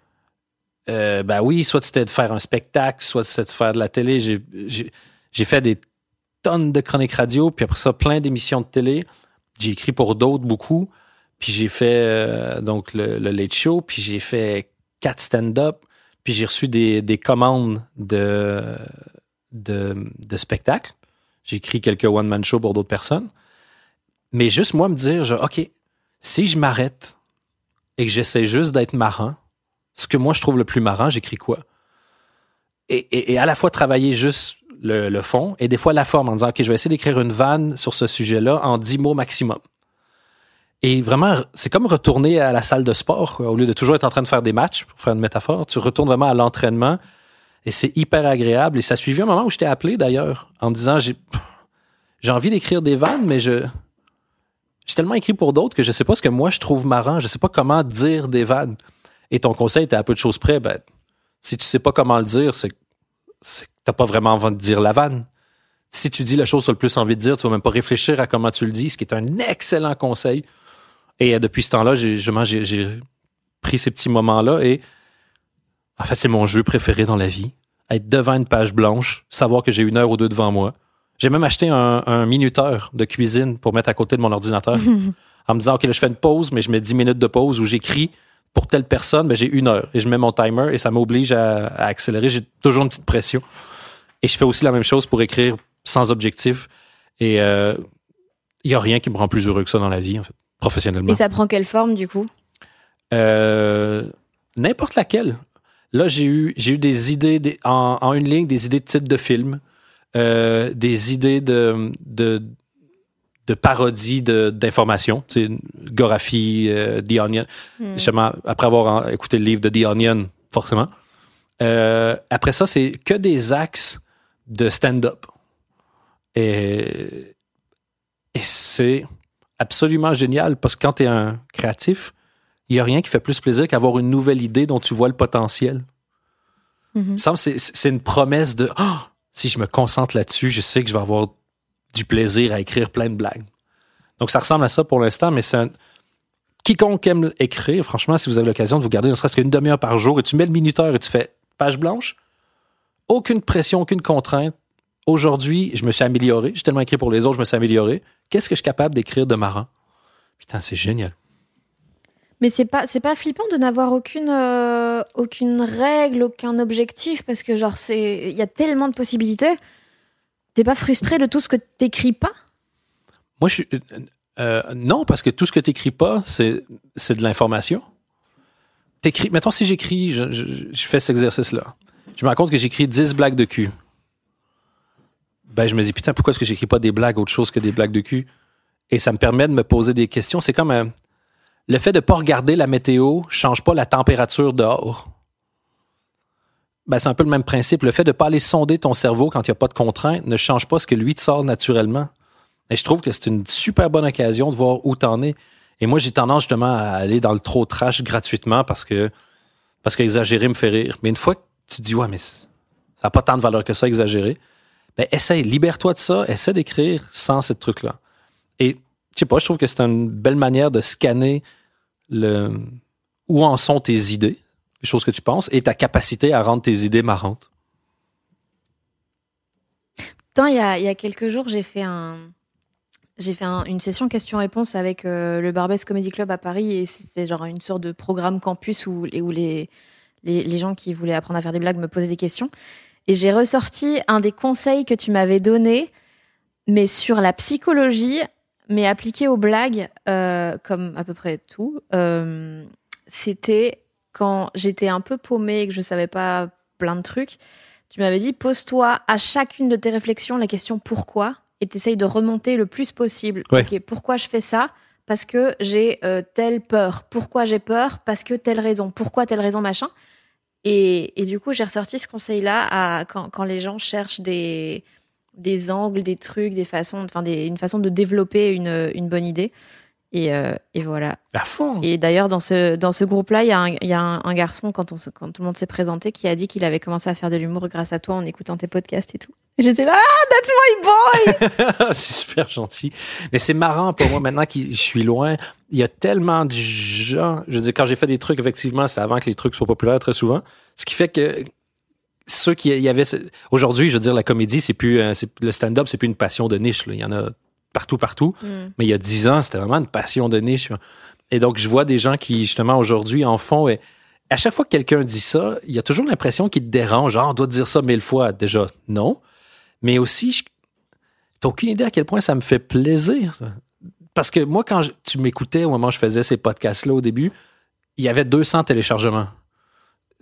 Euh, ben oui, soit c'était de faire un spectacle, soit c'était de faire de la télé. J'ai, j'ai, j'ai fait des tonnes de chroniques radio, puis après ça, plein d'émissions de télé. J'ai écrit pour d'autres beaucoup. Puis j'ai fait euh, donc le, le, Late Show, puis j'ai fait quatre stand-up, puis j'ai reçu des, des commandes de, de, de spectacles. J'ai écrit quelques one-man shows pour d'autres personnes. Mais juste moi me dire, OK, si je m'arrête et que j'essaie juste d'être marrant, ce que moi je trouve le plus marrant, j'écris quoi? Et, à la fois travailler juste le, fond et des fois la forme en disant, OK, je vais essayer d'écrire une vanne sur ce sujet-là en dix mots maximum. Et vraiment, c'est comme retourner à la salle de sport. Au lieu de toujours être en train de faire des matchs, pour faire une métaphore, tu retournes vraiment à l'entraînement et c'est hyper agréable. Et ça a suivi un moment où je t'ai appelé d'ailleurs en me disant j'ai, envie d'écrire des vannes, mais je. J'ai tellement écrit pour d'autres que je sais pas ce que moi je trouve marrant. Je sais pas comment dire des vannes. Et ton conseil était à peu de choses près. Ben, si tu sais pas comment le dire, c'est, c'est que t'as pas vraiment envie de dire la vanne. Si tu dis la chose que tu as le plus envie de dire, tu vas même pas réfléchir à comment tu le dis, ce qui est un excellent conseil. Et depuis ce temps-là, j'ai, j'ai, j'ai pris ces petits moments-là et en fait, c'est mon jeu préféré dans la vie. Être devant une page blanche, savoir que j'ai une heure ou deux devant moi. J'ai même acheté un, un minuteur de cuisine pour mettre à côté de mon ordinateur en me disant, OK, là, je fais une pause, mais je mets 10 minutes de pause où j'écris pour telle personne, ben, j'ai une heure et je mets mon timer et ça m'oblige à, à accélérer. J'ai toujours une petite pression. Et je fais aussi la même chose pour écrire sans objectif. Et il euh, n'y a rien qui me rend plus heureux que ça dans la vie, en fait, professionnellement. Et ça prend quelle forme, du coup? Euh, N'importe laquelle. Là, j'ai eu, j'ai eu des idées des, en, en, une ligne, des idées de titres de films, euh, des idées de, de, de parodies d'informations. Tu sais, Gorafi, euh, The Onion. Mm. Justement, après avoir écouté le livre de The Onion, forcément. Euh, après ça, c'est que des axes de stand-up. Et, et c'est absolument génial parce que quand tu es un créatif, il n'y a rien qui fait plus plaisir qu'avoir une nouvelle idée dont tu vois le potentiel. Mm -hmm. C'est une promesse de oh, si je me concentre là-dessus, je sais que je vais avoir du plaisir à écrire plein de blagues. Donc ça ressemble à ça pour l'instant, mais c'est un... quiconque aime écrire, franchement, si vous avez l'occasion de vous garder ne serait-ce qu'une demi-heure par jour et tu mets le minuteur et tu fais page blanche, aucune pression, aucune contrainte. Aujourd'hui, je me suis amélioré. J'ai tellement écrit pour les autres, je me suis amélioré. Qu'est-ce que je suis capable d'écrire de marrant? Putain, c'est génial. Mais c'est pas c'est pas flippant de n'avoir aucune euh, aucune règle, aucun objectif parce que genre c'est il y a tellement de possibilités. T'es pas frustré de tout ce que t'écris pas? Moi je suis euh, non parce que tout ce que t'écris pas c'est c'est de l'information. T'écris mettons si j'écris je, fais cet exercice là. Je me rends compte que j'écris 10 blagues de cul. Ben je me dis putain pourquoi est-ce que j'écris pas des blagues autre chose que des blagues de cul? Et ça me permet de me poser des questions, c'est comme un le fait de ne pas regarder la météo change pas la température dehors. Ben, c'est un peu le même principe. Le fait de ne pas aller sonder ton cerveau quand il n'y a pas de contraintes ne change pas ce que lui te sort naturellement. Et je trouve que c'est une super bonne occasion de voir où tu en es. Et moi, j'ai tendance justement à aller dans le trop trash gratuitement parce que parce qu'exagérer me fait rire. Mais une fois que tu te dis, ouais, mais ça n'a pas tant de valeur que ça, exagérer, ben, essaye, libère-toi de ça, essaie d'écrire sans ce truc-là. Et je sais pas, je trouve que c'est une belle manière de scanner le, où en sont tes idées, les choses que tu penses, et ta capacité à rendre tes idées marrantes? Putain, il y a, il y a quelques jours, j'ai fait un, j'ai fait un, une session questions-réponses avec euh, le Barbès Comedy Club à Paris et c'était genre une sorte de programme campus où, où les, les, les, gens qui voulaient apprendre à faire des blagues me posaient des questions. Et j'ai ressorti un des conseils que tu m'avais donné, mais sur la psychologie mais appliqué aux blagues, euh, comme à peu près tout, euh, c'était quand j'étais un peu paumée et que je savais pas plein de trucs. Tu m'avais dit, pose-toi à chacune de tes réflexions la question pourquoi et t'essayes de remonter le plus possible. Ouais. Ok, pourquoi je fais ça? Parce que j'ai euh, telle peur. Pourquoi j'ai peur? Parce que telle raison. Pourquoi telle raison, machin? Et, et du coup, j'ai ressorti ce conseil-là quand, quand les gens cherchent des, des angles, des trucs, des façons, enfin des, une façon de développer une, une bonne idée. Et, euh, et voilà. À fond. Et d'ailleurs, dans ce, dans ce groupe-là, il y a, un, il y a un, un garçon, quand, on, se- quand tout le monde s'est présenté, qui a dit qu'il avait commencé à faire de l'humour grâce à toi en écoutant tes podcasts et tout. Et j'étais là, ah, that's my boy! c'est super gentil. Mais c'est marrant pour moi maintenant que je suis loin. Il y a tellement de gens. Je veux dire, quand j'ai fait des trucs, effectivement, c'est avant que les trucs soient populaires très souvent. Ce qui fait que ceux qui y avait aujourd'hui, je veux dire, la comédie, c'est plus euh, le stand-up, c'est plus une passion de niche. là. Il y en a partout, partout. Mais il y a dix ans, c'était vraiment une passion de niche. Et donc, je vois des gens qui, justement, aujourd'hui, en font. Et à chaque fois que quelqu'un dit ça, il y a toujours l'impression qu'il te dérange. Genre, on doit dire ça mille fois. Déjà, non. Mais aussi, je- t'as aucune idée à quel point ça me fait plaisir. Parce que moi, quand je- tu m'écoutais au moment où je faisais ces podcasts-là au début, il y avait 200 téléchargements.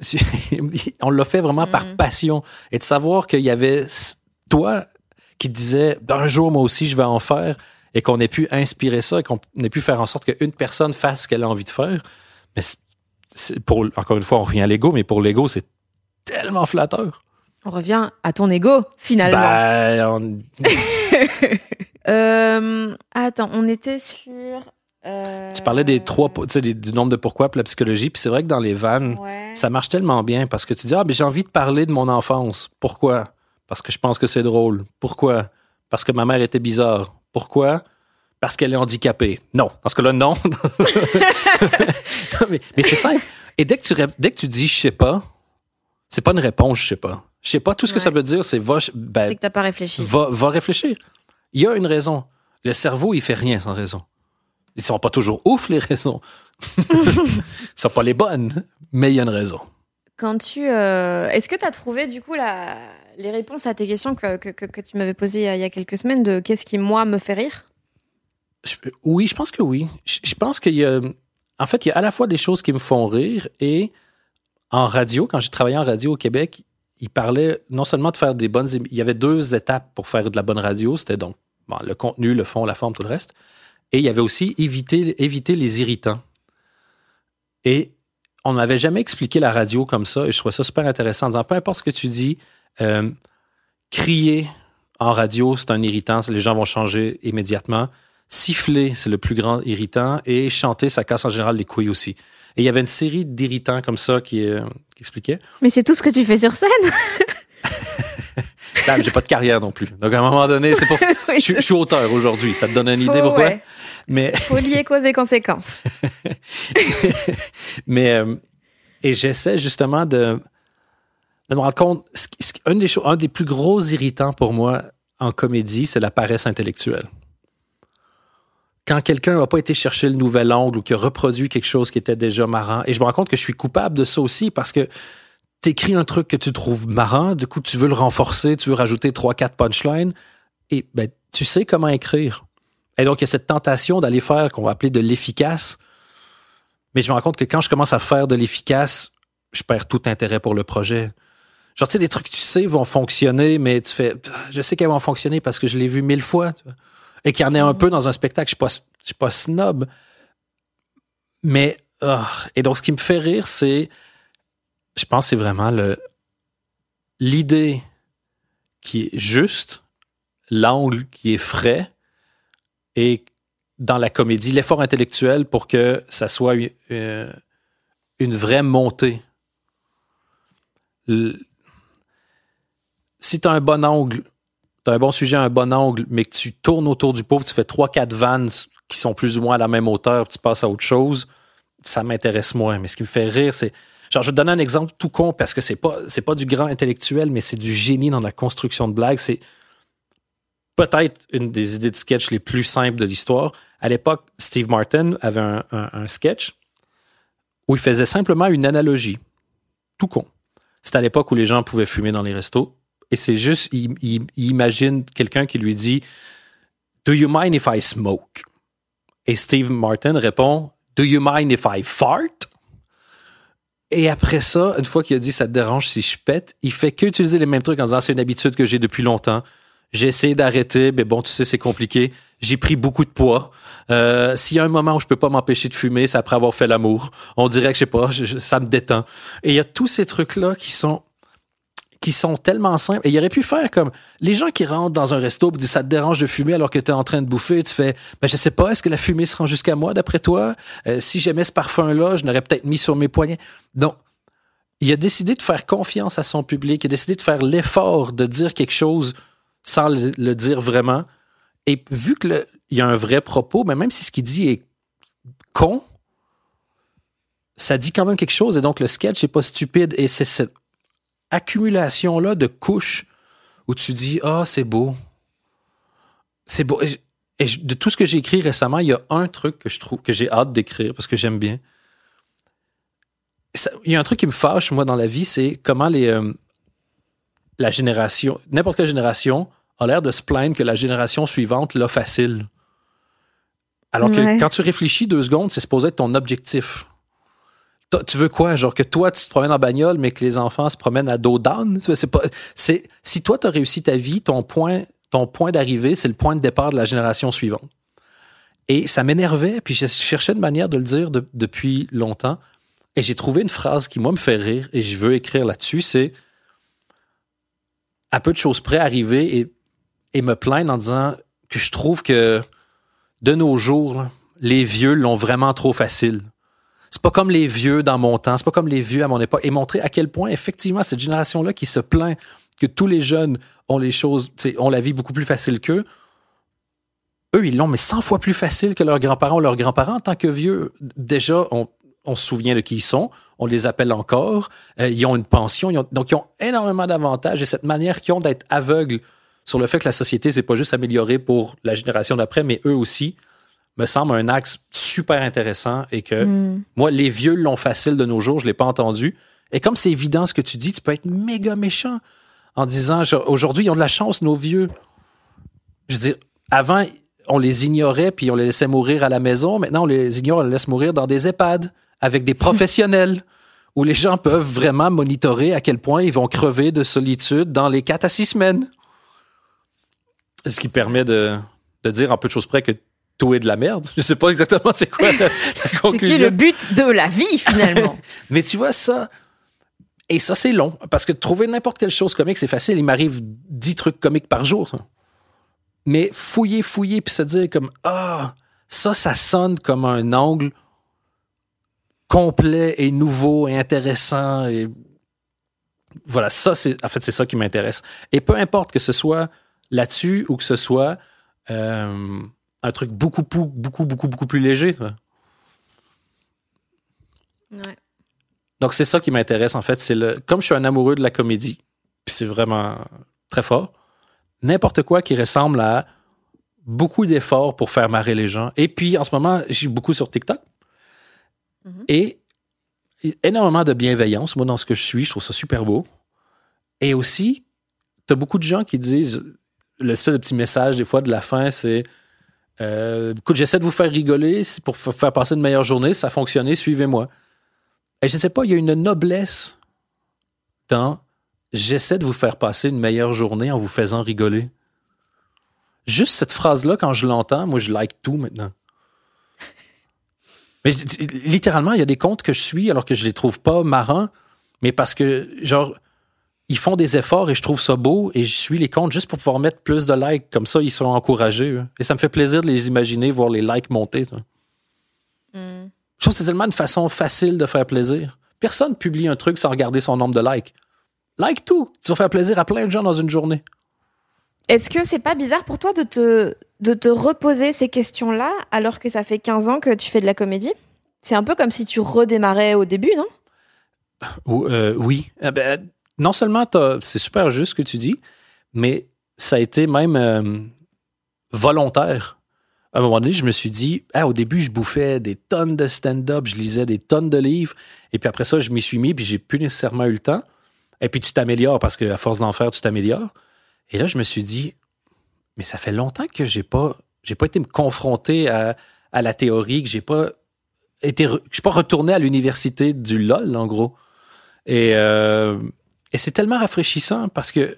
On l'a fait vraiment par passion. Et de savoir qu'il y avait toi qui disais d'un jour, moi aussi, je vais en faire, et qu'on ait pu inspirer ça, et qu'on ait pu faire en sorte qu'une personne fasse ce qu'elle a envie de faire. Mais pour, encore une fois, on revient à l'ego, mais pour l'ego, c'est tellement flatteur. On revient à ton ego, finalement. Ben, on- Euh, attends, on était sur. Euh, Tu parlais des trois, tu sais, du nombre de pourquoi pour la psychologie. Puis c'est vrai que dans les vannes, Ouais. ça marche tellement bien parce que tu dis, ah, mais j'ai envie de parler de mon enfance. Pourquoi? Parce que je pense que c'est drôle. Pourquoi? Parce que ma mère était bizarre. Pourquoi? Parce qu'elle est handicapée. Non. Parce que là, non. Non, mais mais c'est simple. Et dès que, tu, dès que tu dis je sais pas, c'est pas une réponse, je sais pas. Je sais pas, tout ce que ça veut dire, c'est va, ben, C'est que t'as pas réfléchi. va, va réfléchir. Il y a une raison. Le cerveau, il fait rien sans raison. Ils sont pas toujours ouf, les raisons. Ils sont pas les bonnes, mais il y a une raison. Quand tu, euh, est-ce que tu as trouvé du coup la, les réponses à tes questions que, que, que, que tu m'avais posées il y a- quelques semaines de qu'est-ce qui moi me fait rire? Je- oui, je pense que oui. Je, je pense qu'il y a. En fait, il y a à la fois des choses qui me font rire et en radio, quand j'ai travaillé en radio au Québec, il parlait non seulement de faire des bonnes. Il y avait deux étapes pour faire de la bonne radio. C'était donc bon, le contenu, le fond, la forme, tout le reste. Et il y avait aussi éviter, éviter les irritants. Et on n'avait jamais expliqué la radio comme ça. Et je trouvais ça super intéressant en disant peu importe ce que tu dis, euh, crier en radio, c'est un irritant. Les gens vont changer immédiatement. Siffler, c'est le plus grand irritant. Et chanter, ça casse en général les couilles aussi. Et il y avait une série d'irritants comme ça qui, euh, qui expliquait. Mais c'est tout ce que tu fais sur scène. J'ai pas de carrière non plus. Donc, à un moment donné, c'est pour ça. Oui, je, suis- je suis auteur aujourd'hui. Ça te donne une idée pourquoi? ouais. Mais, Faut lier cause et conséquences. mais euh, et j'essaie justement de, de me rendre compte. ce ce un, des un des plus gros irritants pour moi en comédie, c'est la paresse intellectuelle. Quand quelqu'un n'a pas été chercher le nouvel angle ou qui a reproduit quelque chose qui était déjà marrant, et je me rends compte que je suis coupable de ça aussi parce que t'écris un truc que tu trouves marrant, du coup tu veux le renforcer, tu veux rajouter trois quatre punchlines, et ben tu sais comment écrire. Et donc il y a cette tentation d'aller faire qu'on va appeler de l'efficace, mais je me rends compte que quand je commence à faire de l'efficace, je perds tout intérêt pour le projet. Genre, tu sais, des trucs que tu sais vont fonctionner, mais tu fais, je sais qu'elles vont fonctionner parce que je l'ai vu mille fois. tu vois. Et qu'il y en ait un peu dans un spectacle, je ne suis, suis pas snob. Mais, ah, et donc, ce qui me fait rire, c'est, je pense, c'est vraiment le, l'idée qui est juste, l'angle qui est frais, et dans la comédie, l'effort intellectuel pour que ça soit euh, une vraie montée. Si tu as un bon angle, tu as un bon sujet, un bon angle, mais que tu tournes autour du pot, tu fais 3-4 vannes qui sont plus ou moins à la même hauteur, tu passes à autre chose, ça m'intéresse moins. Mais ce qui me fait rire, c'est. Genre, je vais te donner un exemple tout con parce que c'est pas, c'est pas du grand intellectuel, mais c'est du génie dans la construction de blagues. C'est peut-être une des idées de sketch les plus simples de l'histoire. À l'époque, Steve Martin avait un, sketch où il faisait simplement une analogie. Tout con. C'était à l'époque où les gens pouvaient fumer dans les restos. Et c'est juste, il imagine quelqu'un qui lui dit Do you mind if I smoke? Et Steve Martin répond Do you mind if I fart? Et après ça, une fois qu'il a dit ça te dérange si je pète, il fait qu'utiliser les mêmes trucs en disant c'est une habitude que j'ai depuis longtemps. J'ai essayé d'arrêter, mais bon, tu sais, c'est compliqué. J'ai pris beaucoup de poids. Euh, S'il y a un moment où je peux pas m'empêcher de fumer, c'est après avoir fait l'amour. On dirait que, je sais pas, ça me détend. Et il y a tous ces trucs-là qui sont qui sont tellement simples. Et il aurait pu faire comme les gens qui rentrent dans un resto et disent ça te dérange de fumer alors que tu es en train de bouffer. Tu fais, ben, je sais pas, est-ce que la fumée se rend jusqu'à moi d'après toi? Euh, si j'aimais ce parfum-là, je l'aurais peut-être mis sur mes poignets. Donc, il a décidé de faire confiance à son public, il a décidé de faire l'effort de dire quelque chose sans le, dire vraiment. Et vu qu'il y a un vrai propos, mais même si ce qu'il dit est con, ça dit quand même quelque chose. Et donc, le sketch n'est pas stupide. Et c'est cette accumulation-là de couches où tu dis Ah, c'est beau. C'est beau. Et, de tout ce que j'ai écrit récemment, il y a un truc que je trouve que j'ai hâte d'écrire parce que j'aime bien. il y a un truc qui me fâche, moi, dans la vie, c'est comment les, euh, la génération, n'importe quelle génération, a l'air de se plaindre que la génération suivante l'a facile. Alors que quand tu réfléchis deux secondes, c'est supposé être ton objectif tu veux quoi? Genre que toi, tu te promènes en bagnole, mais que les enfants se promènent à dos down? C'est si toi, tu as réussi ta vie, ton point, ton point d'arrivée, c'est le point de départ de la génération suivante. Et ça m'énervait, puis je cherchais une manière de le dire depuis longtemps. Et j'ai trouvé une phrase qui, moi, me fait rire, et je veux écrire là-dessus, c'est à peu de choses près arriver et, et me plaindre en disant que je trouve que de nos jours, les vieux l'ont vraiment trop facile. C'est pas comme les vieux dans mon temps, c'est pas comme les vieux à mon époque. Et montrer à quel point, effectivement, cette génération-là qui se plaint que tous les jeunes ont les choses, ont la vie beaucoup plus facile qu'eux, eux, ils l'ont, mais 100 fois plus facile que leurs grands-parents. Leurs grands-parents, en tant que vieux, déjà, on, se souvient de qui ils sont, on les appelle encore, euh, ils ont une pension, donc ils ont énormément d'avantages et cette manière qu'ils ont d'être aveugles sur le fait que la société s'est pas juste améliorée pour la génération d'après, mais eux aussi, me semble un axe super intéressant et que hmm. moi, les vieux l'ont facile de nos jours, je ne l'ai pas entendu. Et comme c'est évident ce que tu dis, tu peux être méga méchant en disant aujourd'hui, ils ont de la chance, nos vieux. Je veux dire, avant, on les ignorait puis on les laissait mourir à la maison. Maintenant, on les ignore, on les laisse mourir dans des EHPAD avec des professionnels où les gens peuvent vraiment monitorer à quel point ils vont crever de solitude dans les 4 à 6 semaines. Ce qui permet de, de dire en peu de choses près que tout est de la merde. Je sais pas exactement c'est quoi la, conclusion. C'est qui est le but de la vie, finalement? Mais tu vois, ça... Et ça, c'est long. Parce que trouver n'importe quelle chose comique, c'est facile. Il m'arrive dix trucs comiques par jour. Mais fouiller, fouiller, puis se dire comme Ah, ça, ça sonne comme un angle complet et nouveau et intéressant. Et voilà, ça, c'est en fait, c'est ça qui m'intéresse. Et peu importe que ce soit là-dessus ou que ce soit euh, un truc beaucoup, beaucoup, beaucoup, beaucoup plus léger. Donc, c'est ça qui m'intéresse, en fait. C'est le. Comme je suis un amoureux de la comédie, puis c'est vraiment très fort, n'importe quoi qui ressemble à beaucoup d'efforts pour faire marrer les gens. Et puis, en ce moment, j'ai beaucoup sur TikTok. Mm-hmm. Et énormément de bienveillance, moi, dans ce que je suis. Je trouve ça super beau. Et aussi, tu as beaucoup de gens qui disent l'espèce de petit message, des fois, de la fin, c'est euh, écoute, j'essaie de vous faire rigoler pour faire passer une meilleure journée. Ça a fonctionné, suivez-moi. Et je ne sais pas, il y a une noblesse dans j'essaie de vous faire passer une meilleure journée en vous faisant rigoler. Juste cette phrase-là, quand je l'entends, moi, je like tout maintenant. Mais littéralement, il y a des comptes que je suis alors que je les trouve pas marrants, mais parce que, genre, ils font des efforts et je trouve ça beau et je suis les comptes juste pour pouvoir mettre plus de likes. Comme ça, ils sont encouragés. Et ça me fait plaisir de les imaginer, voir les likes monter. Mm. Je trouve que c'est tellement une façon facile de faire plaisir. Personne publie un truc sans regarder son nombre de likes. Like tout. Tu vas faire plaisir à plein de gens dans une journée. Est-ce que c'est pas bizarre pour toi de te, de te reposer ces questions-là alors que ça fait 15 ans que tu fais de la comédie? C'est un peu comme si tu redémarrais au début, non? Euh, Oui. Eh ben, non seulement c'est super juste ce que tu dis, mais ça a été même euh, volontaire. À un moment donné, je me suis dit, ah, au début, je bouffais des tonnes de stand-up, je lisais des tonnes de livres, et puis après ça, je m'y suis mis, puis j'ai plus nécessairement eu le temps. Et puis tu t'améliores parce qu'à force d'en faire, tu t'améliores. Et là, je me suis dit, mais ça fait longtemps que j'ai pas, j'ai pas été me confronter à, la théorie, que j'ai pas été, je suis pas retourné à l'université du LOL, en gros. Et, euh, et c'est tellement rafraîchissant parce que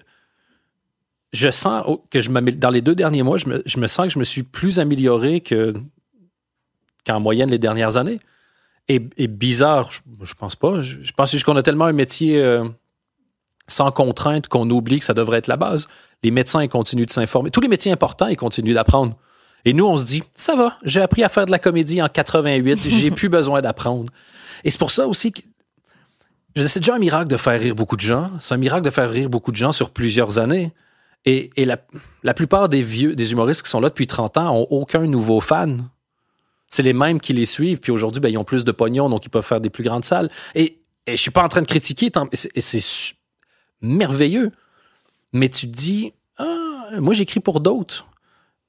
je sens que je dans les deux derniers mois, je me, sens que je me suis plus amélioré que, qu'en moyenne les dernières années. Et, bizarre, je, pense pas. Je, pense juste qu'on a tellement un métier euh, sans contrainte qu'on oublie que ça devrait être la base. Les médecins, ils continuent de s'informer. Tous les métiers importants, ils continuent d'apprendre. Et nous, on se dit, ça va, j'ai appris à faire de la comédie en 88, j'ai plus besoin d'apprendre. Et c'est pour ça aussi que c'est déjà un miracle de faire rire beaucoup de gens. C'est un miracle de faire rire beaucoup de gens sur plusieurs années. Et, la, plupart des vieux, des humoristes qui sont là depuis 30 ans ont aucun nouveau fan. C'est les mêmes qui les suivent. Puis aujourd'hui, ben, ils ont plus de pognon, donc ils peuvent faire des plus grandes salles. Et, et je suis pas en train de critiquer, et c'est merveilleux. Mais tu te dis, ah, moi j'écris pour d'autres.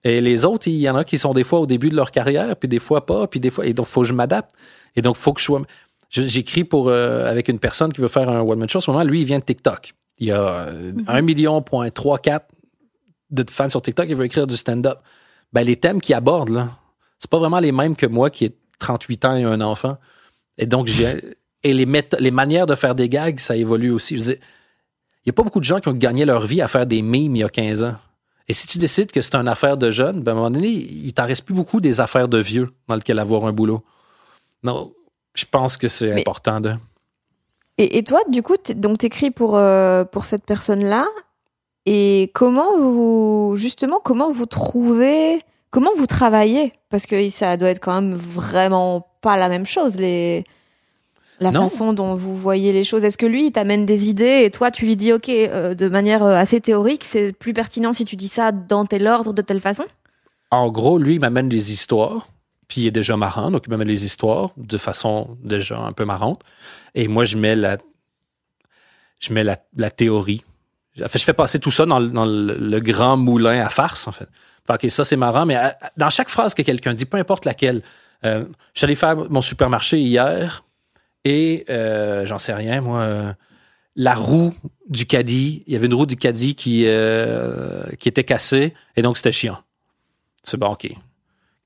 Et les autres, il y en a qui sont des fois au début de leur carrière, puis des fois pas, puis des fois. Et donc, faut que je m'adapte. Et donc, faut que je sois. J'écris pour euh, avec une personne qui veut faire un one-man show. En ce moment, lui, il vient de TikTok. Il y a 1 mhm. million, point 3, 4 de fans sur TikTok qui veut écrire du stand-up. Ben, les thèmes qu'il aborde, là, c'est pas vraiment les mêmes que moi qui ai 38 ans et un enfant. Et donc, j'ai. Et les, les manières de faire des gags, ça évolue aussi. il n'y a pas beaucoup de gens qui ont gagné leur vie à faire des mimes il y a 15 ans. Et si tu décides que c'est une affaire de jeunes, ben à un moment donné, il t'en reste plus beaucoup des affaires de vieux dans lesquelles avoir un boulot. Non, je pense que c'est important de. Et, toi, du coup, donc t'écris pour euh, pour cette personne-là. Et comment vous justement comment vous trouvez comment vous travaillez? Parce que ça doit être quand même vraiment pas la même chose les la façon dont vous voyez les choses. Est-ce que lui, il t'amène des idées et toi, tu lui dis, OK, euh, de manière euh, assez théorique, c'est plus pertinent si tu dis ça dans tel ordre, de telle façon? En gros, lui, il m'amène des histoires, puis il est déjà marrant, donc il m'amène les histoires de façon déjà un peu marrante. Et moi, je mets la, je mets la, théorie. je fais passer tout ça dans, le, grand moulin à farce, en fait. OK, ça, c'est marrant, mais dans chaque phrase que quelqu'un dit, peu importe laquelle, euh, je suis allé faire mon supermarché hier, et euh, j'en sais rien, moi, euh, la roue du caddie, il y avait une roue du caddie qui, euh, qui était cassée et donc c'était chiant. C'est bon, OK.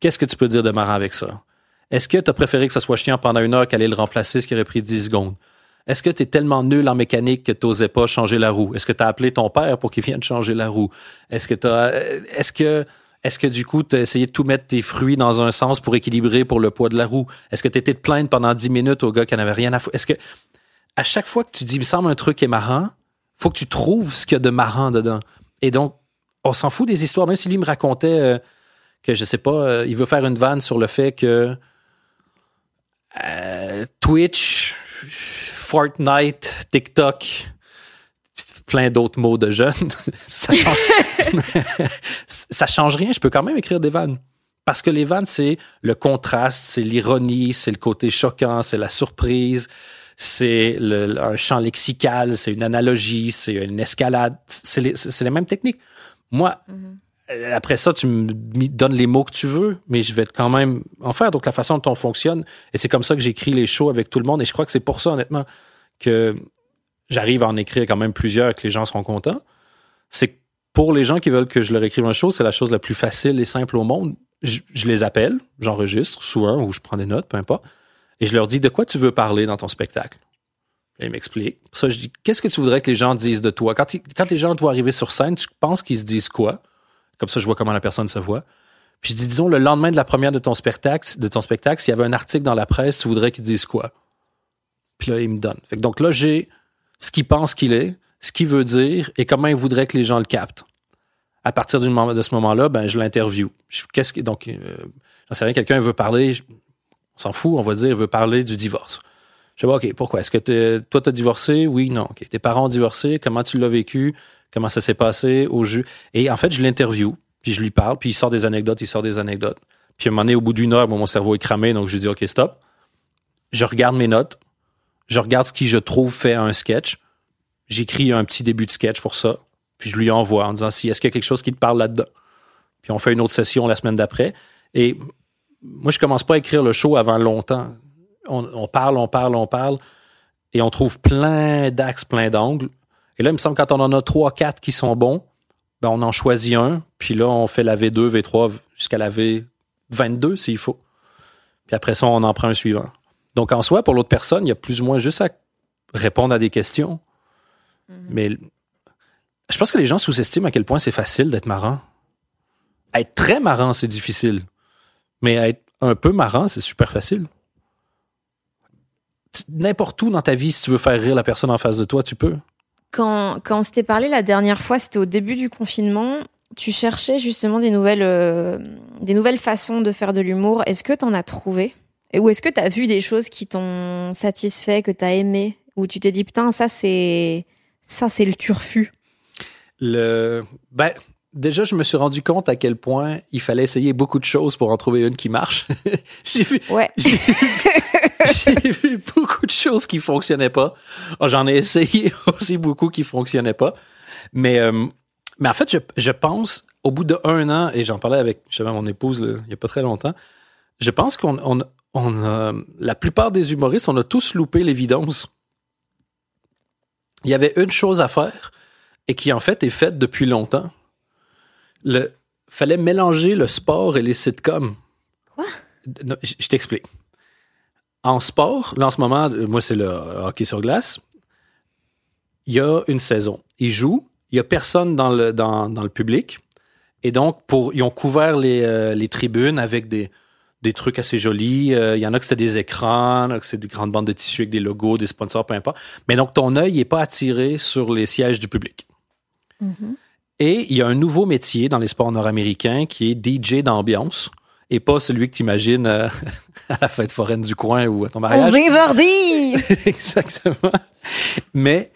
Qu'est-ce que tu peux dire de marrant avec ça? Est-ce que tu as préféré que ça soit chiant pendant une heure qu'aller le remplacer, ce qui aurait pris 10 secondes? Est-ce que tu es tellement nul en mécanique que tu n'osais pas changer la roue? Est-ce que tu as appelé ton père pour qu'il vienne changer la roue? Est-ce que tu Est-ce que est-ce que du coup, tu as essayé de tout mettre tes fruits dans un sens pour équilibrer pour le poids de la roue? Est-ce que tu étais de plaindre pendant 10 minutes au gars qui n'avait rien à foutre? Est-ce que à chaque fois que tu dis, il me semble un truc est marrant, faut que tu trouves ce qu'il y a de marrant dedans. Et donc, on s'en fout des histoires. Même si lui me racontait euh, que, je sais pas, euh, il veut faire une vanne sur le fait que euh, Twitch, Fortnite, TikTok, plein d'autres mots de jeunes, ça change, ça change rien. Je peux quand même écrire des vannes. Parce que les vannes, c'est le contraste, c'est l'ironie, c'est le côté choquant, c'est la surprise, c'est un champ lexical, c'est une analogie, c'est une escalade. C'est les, mêmes techniques. Moi, mm-hmm. Après ça, tu me donnes les mots que tu veux, mais je vais quand même en faire. Donc, la façon dont on fonctionne, et c'est comme ça que j'écris les shows avec tout le monde. Et je crois que c'est pour ça, honnêtement, que j'arrive à en écrire quand même plusieurs et que les gens seront contents, c'est pour les gens qui veulent que je leur écrive un show, c'est la chose la plus facile et simple au monde. Je, les appelle, j'enregistre souvent ou je prends des notes, peu importe, et je leur dis de quoi tu veux parler dans ton spectacle? ils m'expliquent. Ça, je dis qu'est-ce que tu voudrais que les gens disent de toi? Quand, quand les gens te voient arriver sur scène, tu penses qu'ils se disent quoi? Comme ça, je vois comment la personne se voit. Puis je dis disons le lendemain de la première de ton spectacle, s'il y avait un article dans la presse, tu voudrais qu'ils disent quoi? Puis là, ils me donnent. donc là, j'ai ce qu'il pense qu'il est, ce qu'il veut dire et comment il voudrait que les gens le captent. À partir de ce moment-là, ben, je l'interview. Donc, euh, j'en sais rien, quelqu'un veut parler, on s'en fout, on va dire, il veut parler du divorce. Je dis, OK, pourquoi? Est-ce que toi, tu as divorcé? Oui, non. Tes parents ont divorcé? Comment tu l'as vécu? Comment ça s'est passé au? Et en fait, je l'interview, puis je lui parle, puis il sort des anecdotes, il sort des anecdotes. Puis à un moment donné, au bout d'une heure, mon cerveau est cramé, donc je lui dis, OK, stop. Je regarde mes notes, je regarde ce qui, je trouve, fait un sketch. J'écris un petit début de sketch pour ça. Puis je lui envoie en disant si est-ce qu'il y a quelque chose qui te parle là-dedans. Puis on fait une autre session la semaine d'après. Et moi, je commence pas à écrire le show avant longtemps. On, parle, on parle, on parle. Et on trouve plein d'axes, plein d'angles. Et là, il me semble que quand on en a trois, quatre qui sont bons, ben on en choisit un. Puis là, on fait la V2, V3 jusqu'à la V22 s'il faut. Puis après ça, on en prend un suivant. Donc, en soi, pour l'autre personne, il y a plus ou moins juste à répondre à des questions. Mhm. Mais Je pense que les gens sous-estiment à quel point c'est facile d'être marrant. Être très marrant, c'est difficile. Mais être un peu marrant, c'est super facile. N'importe où dans ta vie, si tu veux faire rire la personne en face de toi, tu peux? Quand, quand on s'était parlé la dernière fois, c'était au début du confinement. Tu cherchais justement des nouvelles, euh, des nouvelles façons de faire de l'humour. Est-ce que tu en as trouvé? Et Ou est-ce que tu as vu des choses qui t'ont satisfait, que tu as aimé? Ou tu t'es dit, putain, ça c'est ça c'est le turfu Le... Ben, déjà, je me suis rendu compte à quel point il fallait essayer beaucoup de choses pour en trouver une qui marche. J'ai vu, Ouais. J'ai j'ai vu beaucoup de choses qui fonctionnaient pas. Oh, J'en ai essayé aussi beaucoup qui fonctionnaient pas. Mais, euh, mais en fait, je, je pense, au bout de un an, et j'en parlais avec justement mon épouse là, il y a pas très longtemps, je pense qu'on on, on a- la plupart des humoristes, on a tous loupé l'évidence. Il y avait une chose à faire et qui en fait est faite depuis longtemps. Le fallait mélanger le sport et les sitcoms. Quoi? Je t'explique. En sport, là en ce moment, euh, moi c'est le hockey sur glace. Il y a une saison. Ils jouent, il y a personne dans le, dans, dans le public. Et donc, pour, ils ont couvert les, euh, les tribunes avec des, des trucs assez jolis. Euh, il y en a que c'était des écrans, il y en a que c'est des grandes bandes de tissu avec des logos, des sponsors, peu importe. Mais donc, ton œil n'est pas attiré sur les sièges du public. Et il y a un nouveau métier dans les sports nord-américains qui est DJ d'ambiance et pas celui que tu imagines à la fête foraine du coin ou à ton mariage. Vivardi Exactement. Mais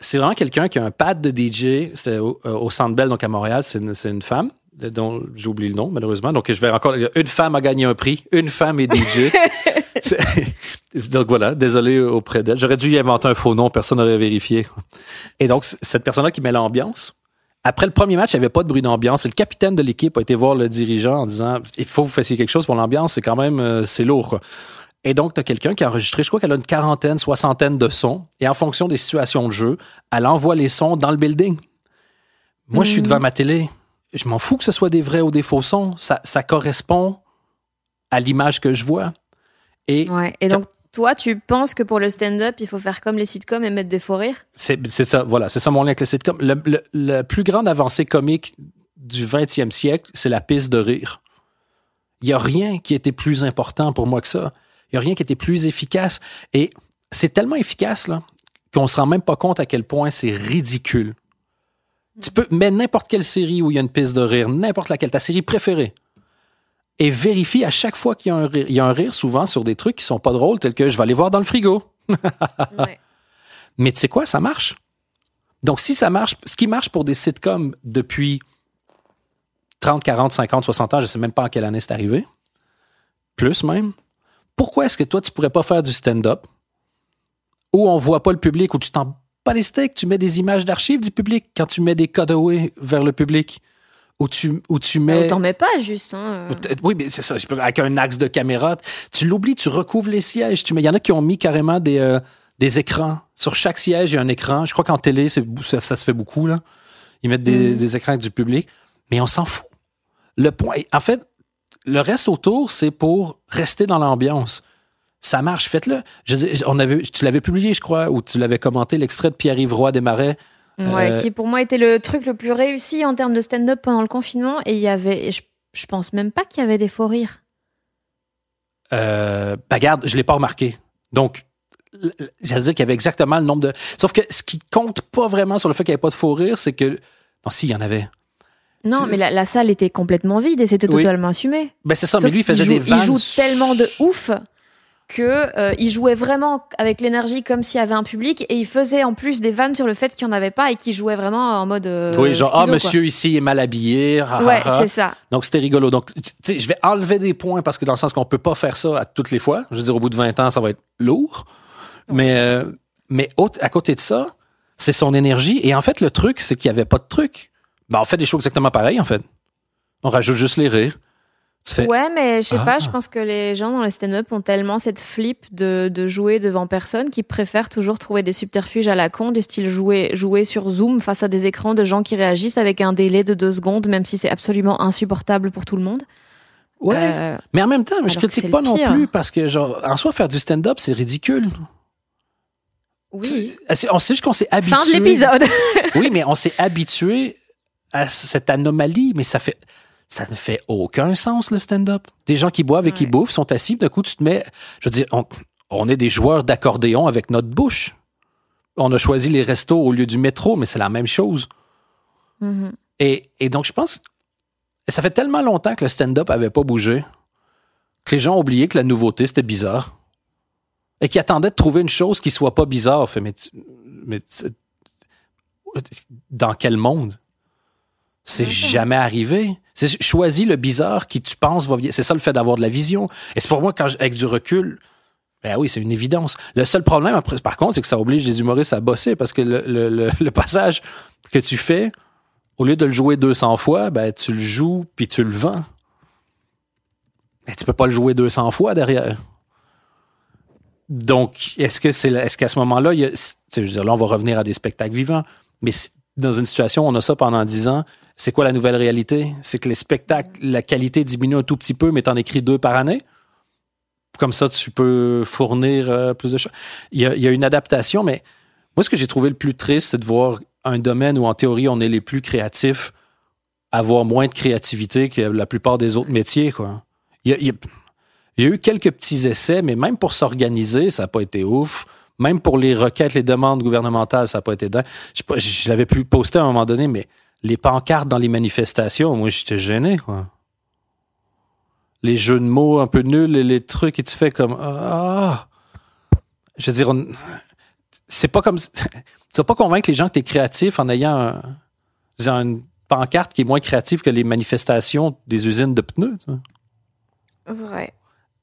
c'est vraiment quelqu'un qui a un pad de DJ. C'était au, euh, au Centre Bell, donc à Montréal. C'est une, femme dont j'oublie le nom, malheureusement. Donc, je vais encore. Une femme a gagné un prix. Une femme est DJ. Donc voilà, désolé auprès d'elle. J'aurais dû y inventer un faux nom, personne n'aurait vérifié. Et donc, cette personne-là qui met l'ambiance. Après le premier match, il n'y avait pas de bruit d'ambiance. Et le capitaine de l'équipe a été voir le dirigeant en disant Il faut que vous fassiez quelque chose pour l'ambiance, c'est quand même euh, c'est lourd. quoi. Et donc, tu as quelqu'un qui a enregistré, je crois qu'elle a une quarantaine, soixantaine de sons. Et en fonction des situations de jeu, elle envoie les sons dans le building. Moi, je suis devant ma télé. Je m'en fous que ce soit des vrais ou des faux sons. Ça, ça correspond à l'image que je vois. Et Ouais. Et donc, toi, tu penses que pour le stand-up, il faut faire comme les sitcoms et mettre des faux rires? C'est ça, voilà, c'est ça mon lien avec le sitcom. Le, le- la plus grande avancée comique du 20e siècle, c'est la piste de rire. Il n'y a rien qui était plus important pour moi que ça. Il n'y a rien qui était plus efficace. Et c'est tellement efficace là, qu'on ne se rend même pas compte à quel point c'est ridicule. Tu peux mettre n'importe quelle série où il y a une piste de rire, n'importe laquelle, ta série préférée, et vérifie à chaque fois qu'il y a un rire. Il y a un rire souvent sur des trucs qui sont pas drôles, tels que je vais aller voir dans le frigo. Ouais. Mais tu sais quoi, ça marche. Donc, si ça marche, ce qui marche pour des sitcoms depuis 30, 40, 50, 60 ans, je sais même pas en quelle année c'est arrivé, plus même, pourquoi est-ce que toi, tu pourrais pas faire du stand-up où on voit pas le public, où tu t'en bats les steaks, tu mets des images d'archives du public quand tu mets des cutaways vers le public, où tu, où tu Mais... mets... T'en mets pas juste. Hein. Peut-être- Oui, mais c'est ça. Avec un axe de caméra, tu l'oublies, tu recouvres les sièges. Tu mets- Il y en a qui ont mis carrément des, euh, des écrans. Sur chaque siège, il y a un écran. Je crois qu'en télé, c'est- ça, ça se fait beaucoup. Là. Ils mettent des, des écrans avec du public. Mais on s'en fout. Le point, en fait, le reste autour, c'est pour rester dans l'ambiance. Ça marche, faites-le. Je on avait, tu l'avais publié, je crois, ou tu l'avais commenté, l'extrait de Pierre-Yves Roy des Marais. Ouais, Euh, qui pour moi était le truc le plus réussi en termes de stand-up pendant le confinement. Et il y avait, je, je pense même pas qu'il y avait des faux rires. Euh, ben, regarde, je l'ai pas remarqué. Donc, ça veut dire qu'il y avait exactement le nombre de. Sauf que ce qui compte pas vraiment sur le fait qu'il n'y avait pas de faux rire, c'est que. Non, si, il y en avait. Non, mais la, la salle était complètement vide et c'était Oui. totalement assumé. Ben, c'est ça, Sauf mais lui, il faisait joue, des vannes. Il joue tellement de ouf que euh, il jouait vraiment avec l'énergie comme s'il y avait un public et il faisait en plus des vannes sur le fait qu'il n'y en avait pas et qu'il jouait vraiment en mode euh, Oui, genre, ah, quoi. monsieur ici est mal habillé. ah, Ouais, ah, ah. c'est ça. Donc, c'était rigolo. Donc, tu sais, je vais enlever des points parce que dans le sens qu'on peut pas faire ça à toutes les fois. Je veux dire, au bout de 20 ans, ça va être lourd. Mais, euh, mais autre- à côté de ça, c'est son énergie. Et en fait, le truc, c'est qu'il n'y avait pas de truc. Ben, on fait des choses exactement pareilles, en fait. On rajoute juste les rires. Ouais, mais je sais Ah. pas, je pense que les gens dans les stand-up ont tellement cette flip de, de jouer devant personne qu'ils préfèrent toujours trouver des subterfuges à la con, du style jouer, jouer sur Zoom face à des écrans de gens qui réagissent avec un délai de deux secondes, même si c'est absolument insupportable pour tout le monde. ouais. Euh, Mais en même temps, je critique pas non pire. plus parce que, genre, en soi, faire du stand-up, c'est ridicule. Oui. On sait juste qu'on s'est habitué. Fin de l'épisode. oui, mais on s'est habitué à cette anomalie, mais ça fait. Ça ne fait aucun sens, le stand-up. Des gens qui boivent et qui Ouais. bouffent sont assis, d'un coup, tu te mets. Je veux dire, on, on est des joueurs d'accordéon avec notre bouche. On a choisi les restos au lieu du métro, mais c'est la même chose. Mhm. Et, et donc, je pense. Ça fait tellement longtemps que le stand-up avait pas bougé que les gens ont oublié que la nouveauté, c'était bizarre. Et qui attendaient de trouver une chose qui soit pas bizarre. Fait, mais, mais dans quel monde? C'est jamais arrivé. C'est choisis le bizarre qui tu penses va. C'est ça le fait d'avoir de la vision. Et c'est pour moi, quand avec du recul, ben oui, c'est une évidence. Le seul problème, par contre, c'est que ça oblige les humoristes à bosser parce que le, passage que tu fais, au lieu de le jouer 200 fois, ben, tu le joues puis tu le vends. Mais tu peux pas le jouer 200 fois derrière. Donc, est-ce que c'est est-ce qu'à ce moment-là, veux dire, là, on va revenir à des spectacles vivants, mais dans une situation où on a ça pendant 10 ans, c'est quoi la nouvelle réalité? C'est que les spectacles, la qualité diminue un tout petit peu, mais t'en écris deux par année? Comme ça, tu peux fournir euh, plus de choses. Il y, a, une adaptation, mais moi, ce que j'ai trouvé le plus triste, c'est de voir un domaine où, en théorie, on est les plus créatifs, avoir moins de créativité que la plupart des autres métiers. Quoi. Il, y a, eu quelques petits essais, mais même pour s'organiser, ça n'a pas été ouf. Même pour les requêtes, les demandes gouvernementales, ça n'a pas été dingue. Je, je l'avais pu poster à un moment donné, mais les pancartes dans les manifestations, moi, j'étais gêné. Quoi. Les jeux de mots un peu nuls et les trucs, et tu fais comme Ah! Je veux dire, on- c'est pas comme. Tu vas pas convaincre les gens que tu es créatif en ayant un- une pancarte qui est moins créative que les manifestations des usines de pneus. tu vois. Vrai.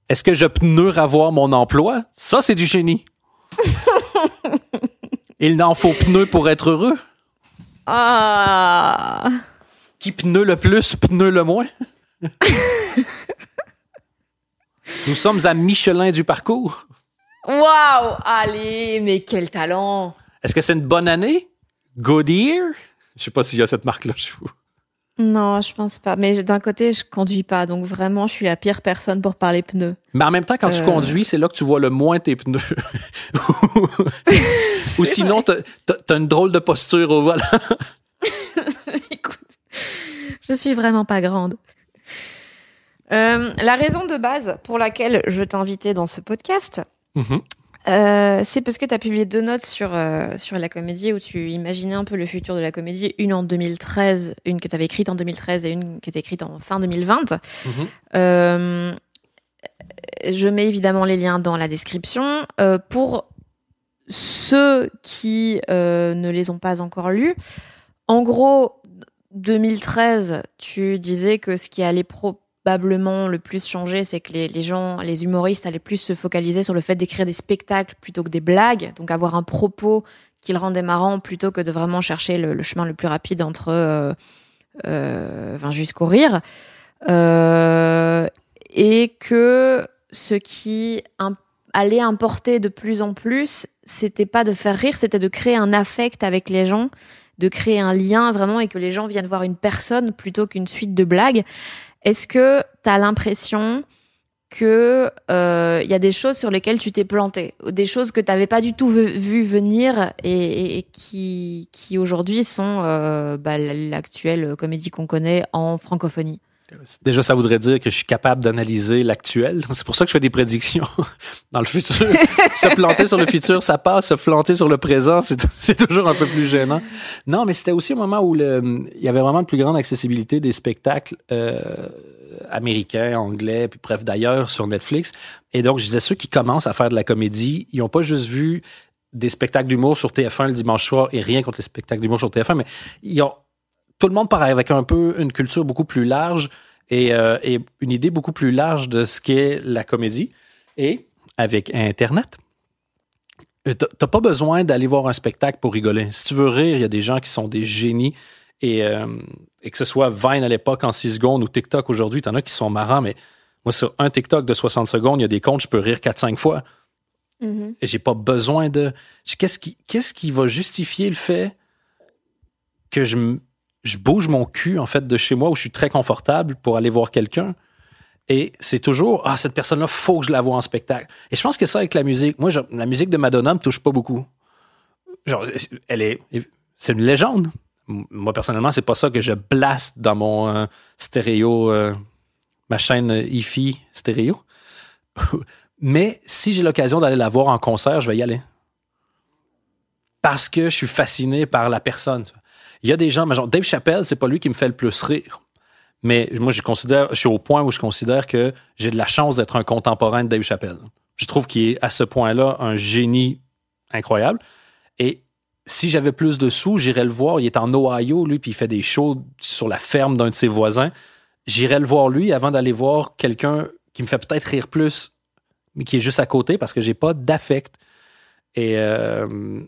Est-ce que je pneu avoir mon emploi? Ça, c'est du génie. Il n'en faut pneu pour être heureux. Ah. Qui pneu le plus, pneu le moins? Nous sommes à Michelin du parcours. Waouh Allez, mais quel talent Est-ce que c'est une bonne année? Goodyear? Je sais pas s'il y a cette marque-là chez vous. Non, je pense pas. Mais d'un côté, je conduis pas, donc vraiment, je suis la pire personne pour parler pneus. Mais en même temps, quand tu Euh. conduis, c'est là que tu vois le moins tes pneus. Ou sinon, t'as t'as une drôle de posture au volant. Écoute, je suis vraiment pas grande. Euh, la raison de base pour laquelle je t'invitais dans ce podcast, Mhm. Euh, c'est parce que tu as publié deux notes sur, euh, sur la comédie où tu imaginais un peu le futur de la comédie, une en 2013, une que tu avais écrite en 2013 et une qui était écrite en fin 2020. Mhm. Euh, je mets évidemment les liens dans la description. Euh, pour ceux qui euh, ne les ont pas encore lus, en gros, 2013, tu disais que ce qui allait probablement le plus changer, c'est que les, gens, les humoristes allaient plus se focaliser sur le fait d'écrire des spectacles plutôt que des blagues, donc avoir un propos qui le rendait marrant plutôt que de vraiment chercher le, chemin le plus rapide entre, euh, euh, enfin, jusqu'au rire. Euh, et que ce qui allait importer de plus en plus, c'était pas de faire rire, c'était de créer un affect avec les gens, de créer un lien vraiment et que les gens viennent voir une personne plutôt qu'une suite de blagues. Est-ce que tu as l'impression que euh, il y a des choses sur lesquelles tu t'es planté, des choses que tu n'avais pas du tout vu, venir et qui, qui aujourd'hui sont euh, bah, l'actuelle comédie qu'on connaît en francophonie? Déjà, ça voudrait dire que je suis capable d'analyser l'actuel. C'est pour ça que je fais des prédictions dans le futur. se planter sur le futur, ça passe. Se planter sur le présent, c'est toujours un peu plus gênant. Non, mais c'était aussi un moment où il y avait vraiment une plus grande accessibilité des spectacles euh, américains, anglais, puis bref, d'ailleurs, sur Netflix. Et donc, je disais, ceux qui commencent à faire de la comédie, ils n'ont pas juste vu des spectacles d'humour sur TF1 le dimanche soir, et rien contre les spectacles d'humour sur TF1, mais ils ont tout le monde part avec un peu une culture beaucoup plus large et, euh, et une idée beaucoup plus large de ce qu'est la comédie. Et avec Internet, euh, t'as pas besoin d'aller voir un spectacle pour rigoler. Si tu veux rire, il y a des gens qui sont des génies. Et, euh, et que ce soit Vine à l'époque en 6 secondes ou TikTok aujourd'hui, t'en as qui sont marrants, mais moi, sur un TikTok de 60 secondes, il y a des comptes, je peux rire 4-5 fois. Et j'ai pas besoin de. Qu'est-ce qui, qu'est-ce qui va justifier le fait que je, je bouge mon cul, en fait, de chez moi où je suis très confortable pour aller voir quelqu'un? Et c'est toujours, ah, cette personne-là, faut que je la vois en spectacle. Et je pense que ça, avec la musique, moi, la musique de Madonna me touche pas beaucoup. genre, elle est, c'est une légende. Moi, personnellement, c'est pas ça que je blaste dans mon euh, stéréo, euh, ma chaîne IFI stéréo. Mais si j'ai l'occasion d'aller la voir en concert, je vais y aller. Parce que je suis fasciné par la personne. Il y a des gens, genre Dave Chappelle, c'est pas lui qui me fait le plus rire. Mais moi, je considère, je suis au point où je considère que j'ai de la chance d'être un contemporain de Dave Chappelle. Je trouve qu'il est à ce point-là un génie incroyable. Et si j'avais plus de sous, j'irais le voir. Il est en Ohio, lui, puis il fait des shows sur la ferme d'un de ses voisins. J'irais le voir lui avant d'aller voir quelqu'un qui me fait peut-être rire plus, mais qui est juste à côté parce que j'ai pas d'affect. Et, euh,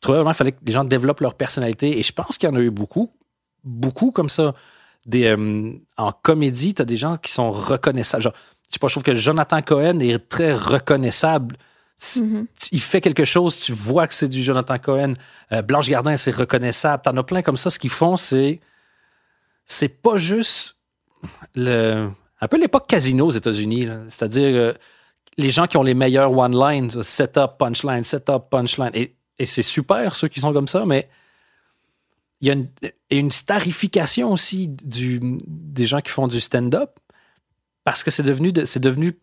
trouvais vraiment qu'il fallait que les gens développent leur personnalité. Et je pense qu'il y en a eu beaucoup, beaucoup comme ça. Des, euh, en comédie, tu as des gens qui sont reconnaissables. Genre, je sais pas, je trouve que Jonathan Cohen est très reconnaissable Mm-hmm. Il fait quelque chose, tu vois que c'est du Jonathan Cohen. Euh, Blanche Gardin, c'est reconnaissable. T'en as plein comme ça. Ce qu'ils font, c'est. C'est pas juste le. Un peu l'époque casino aux États-Unis. C'est-à-dire euh, les gens qui ont les meilleurs one-lines, setup, punchline, setup, punchline. Et, et c'est super, ceux qui sont comme ça, mais il y a une, une starification aussi des gens qui font du stand-up parce que c'est devenu, c'est devenu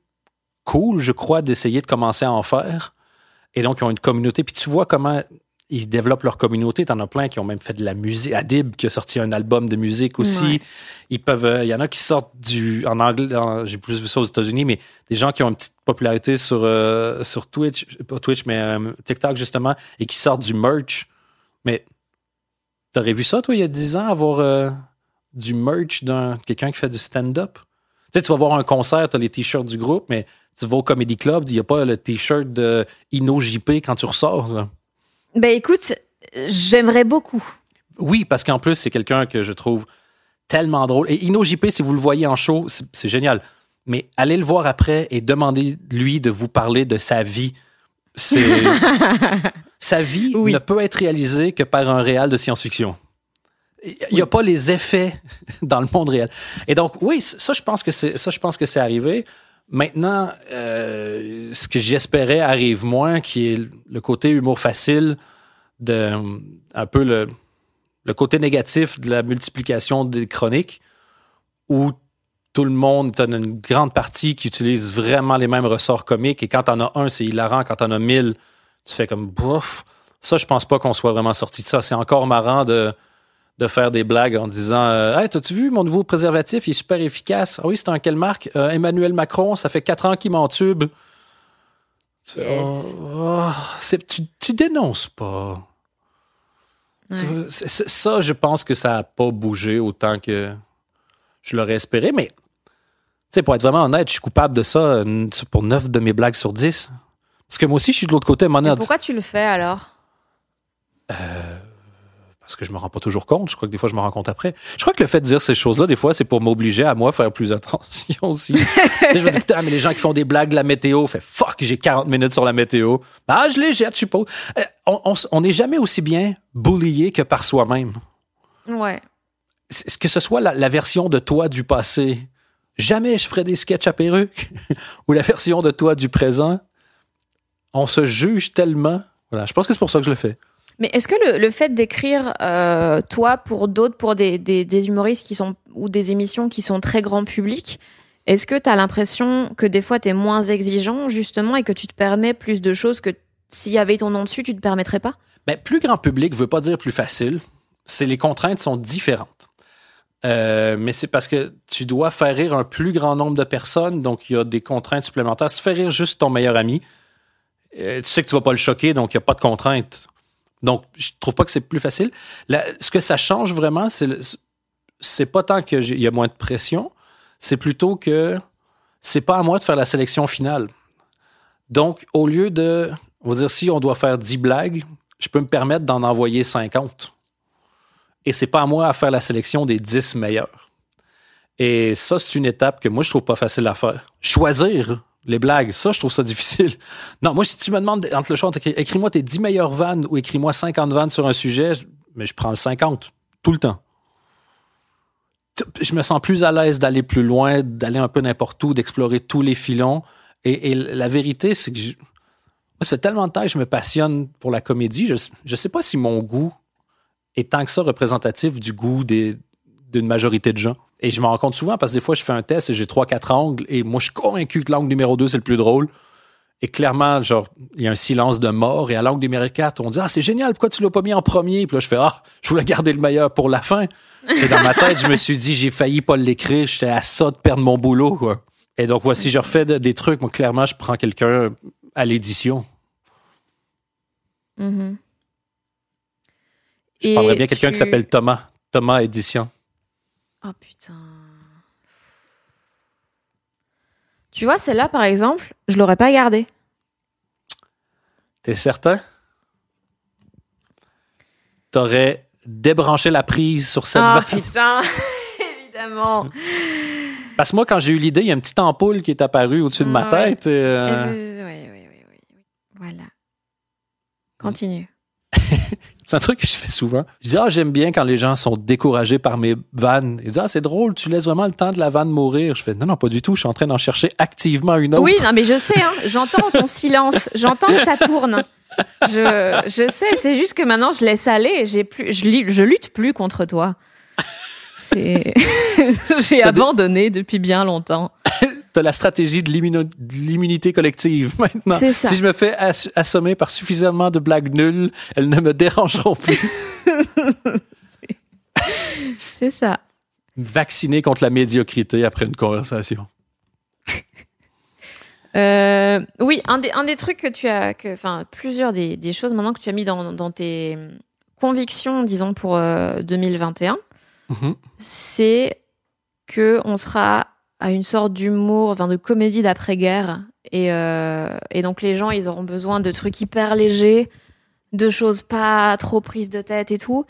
cool, je crois, d'essayer de commencer à en faire. Et donc, ils ont une communauté. Puis tu vois comment ils développent leur communauté. T'en as plein qui ont même fait de la musique. Adib qui a sorti un album de musique aussi. Ils peuvent. Euh, il y en a qui sortent du en anglais. J'ai plus vu ça aux États-Unis, mais des gens qui ont une petite popularité sur euh, sur Twitch, pas Twitch, mais euh, TikTok justement, et qui sortent du merch. Mais t'aurais vu ça toi il y a 10 ans avoir du merch d'un quelqu'un qui fait du stand-up? Tu sais, tu vas voir un concert, t'as les t-shirts du groupe, mais tu vas au Comedy Club, il n'y a pas le t-shirt de Inno JP quand tu ressors. Ben écoute, j'aimerais beaucoup. Oui, parce qu'en plus, c'est quelqu'un que je trouve tellement drôle. Et Inno JP, si vous le voyez en show, c'est génial. Mais allez le voir après et demandez-lui de vous parler de sa vie. sa vie ne peut être réalisée que par un réal de science-fiction. Il n'y a pas les effets dans le monde réel. Et donc, oui, ça, je pense que c'est, ça, je pense que c'est arrivé. Maintenant, euh, ce que j'espérais arrive moins, qui est le côté humour facile, de, un peu le, le côté négatif de la multiplication des chroniques, où tout le monde, tu une grande partie qui utilise vraiment les mêmes ressorts comiques, et quand t'en as un, c'est hilarant, quand t'en as mille, tu fais comme bouf. Ça, je pense pas qu'on soit vraiment sorti de ça. C'est encore marrant de de faire des blagues en disant euh, Hey, t'as-tu vu mon nouveau préservatif? Il est super efficace. Ah oui, c'est un quelle marque? Euh, Emmanuel Macron, ça fait quatre ans qu'il m'entube. Yes. Oh, tu, tu dénonces pas. ça, je pense que ça n'a pas bougé autant que je l'aurais espéré, mais pour être vraiment honnête, je suis coupable de ça pour 9 de mes blagues sur 10. Parce que moi aussi, je suis de l'autre côté. Pourquoi tu le fais alors? Euh, parce que je me rends pas toujours compte. Je crois que des fois, je me rends compte après. Je crois que le fait de dire ces choses-là, des fois, c'est pour m'obliger à moi faire plus attention aussi. je me dis, putain, mais les gens qui font des blagues de la météo, fait fuck, j'ai 40 minutes sur la météo. Ah, je les jette, je suppose. Euh, on n'est jamais aussi bien bullié que par soi-même. Ouais. Que ce soit la, version de toi du passé, jamais je ferai des sketchs à perruque, ou la version de toi du présent, on se juge tellement. Voilà, je pense que c'est pour ça que je le fais. Mais est-ce que le, fait d'écrire, euh, toi, pour d'autres, pour des, des, humoristes qui sont, ou des émissions qui sont très grand public, est-ce que tu as l'impression que des fois tu es moins exigeant, justement, et que tu te permets plus de choses que s'il y avait ton nom dessus, tu te permettrais pas? Ben, plus grand public veut pas dire plus facile. C'est les contraintes sont différentes. Euh, mais c'est parce que tu dois faire rire un plus grand nombre de personnes, donc il y a des contraintes supplémentaires. Si tu fais rire juste ton meilleur ami, euh, tu sais que tu vas pas le choquer, donc il n'y a pas de contraintes. Donc, je trouve pas que c'est plus facile. ce que ça change vraiment, c'est, pas tant qu'il y a moins de pression, c'est plutôt que c'est pas à moi de faire la sélection finale. Donc, au lieu de, on dire, si on doit faire 10 blagues, je peux me permettre d'en envoyer 50. Et c'est pas à moi à faire la sélection des 10 meilleurs. Et ça, c'est une étape que moi, je trouve pas facile à faire. Choisir les blagues, ça, je trouve ça difficile. Non, moi, si tu me demandes entre le choix, écris-moi tes 10 meilleures vannes ou écris-moi 50 vannes sur un sujet, mais je prends le 50 tout le temps. Je me sens plus à l'aise d'aller plus loin, d'aller un peu n'importe où, d'explorer tous les filons. Et, la vérité, c'est que ça fait tellement de temps que je me passionne pour la comédie. Je ne sais pas si mon goût est tant que ça représentatif du goût d'une majorité de gens. Et je me rends compte souvent parce que des fois, je fais un test et j'ai trois, quatre angles et moi, je suis convaincu que l'angle numéro 2, c'est le plus drôle. Et clairement, genre, il y a un silence de mort. Et à l'angle numéro 4, on dit Ah, c'est génial, pourquoi tu l'as pas mis en premier? Puis là, je fais Ah, je voulais garder le meilleur pour la fin. Et dans ma tête, je me suis dit J'ai failli pas l'écrire, j'étais à ça de perdre mon boulot, quoi. Et donc, voici, je refais des trucs. Moi, clairement, je prends quelqu'un à l'édition. Mm-hmm. Je parlerais bien quelqu'un qui s'appelle Thomas. Thomas Édition. Oh putain. Tu vois, celle-là, par exemple, je l'aurais pas gardée. T'es certain? T'aurais débranché la prise sur cette oh, putain, évidemment. Parce que moi, quand j'ai eu l'idée, il y a une petite ampoule qui est apparue au-dessus de ma tête. Euh. Oui, oui, oui, oui. Voilà. Continue. c'est un truc que je fais souvent. Je dis, ah, j'aime bien quand les gens sont découragés par mes vannes. Ils disent, ah, c'est drôle, tu laisses vraiment le temps de la vanne mourir. Je fais, non, non, pas du tout. Je suis en train d'en chercher activement une autre. Oui, non, mais je sais, hein, j'entends ton silence. J'entends que ça tourne. Je, je sais, c'est juste que maintenant, je laisse aller. J'ai plus, je, je lutte plus contre toi. J'ai abandonné depuis bien longtemps. T'as la stratégie de l'immunité collective maintenant. Si je me fais assommer par suffisamment de blagues nulles, elles ne me dérangeront plus. C'est ça. Vacciner contre la médiocrité après une conversation. Euh, oui, un des, un des trucs que tu as, enfin, plusieurs des, des, choses maintenant que tu as mis dans, dans tes convictions, disons, pour 2021, euh, Mhm. c'est que on sera à une sorte d'humour, enfin de comédie d'après-guerre. Et, euh, et donc les gens, ils auront besoin de trucs hyper légers, de choses pas trop prises de tête et tout.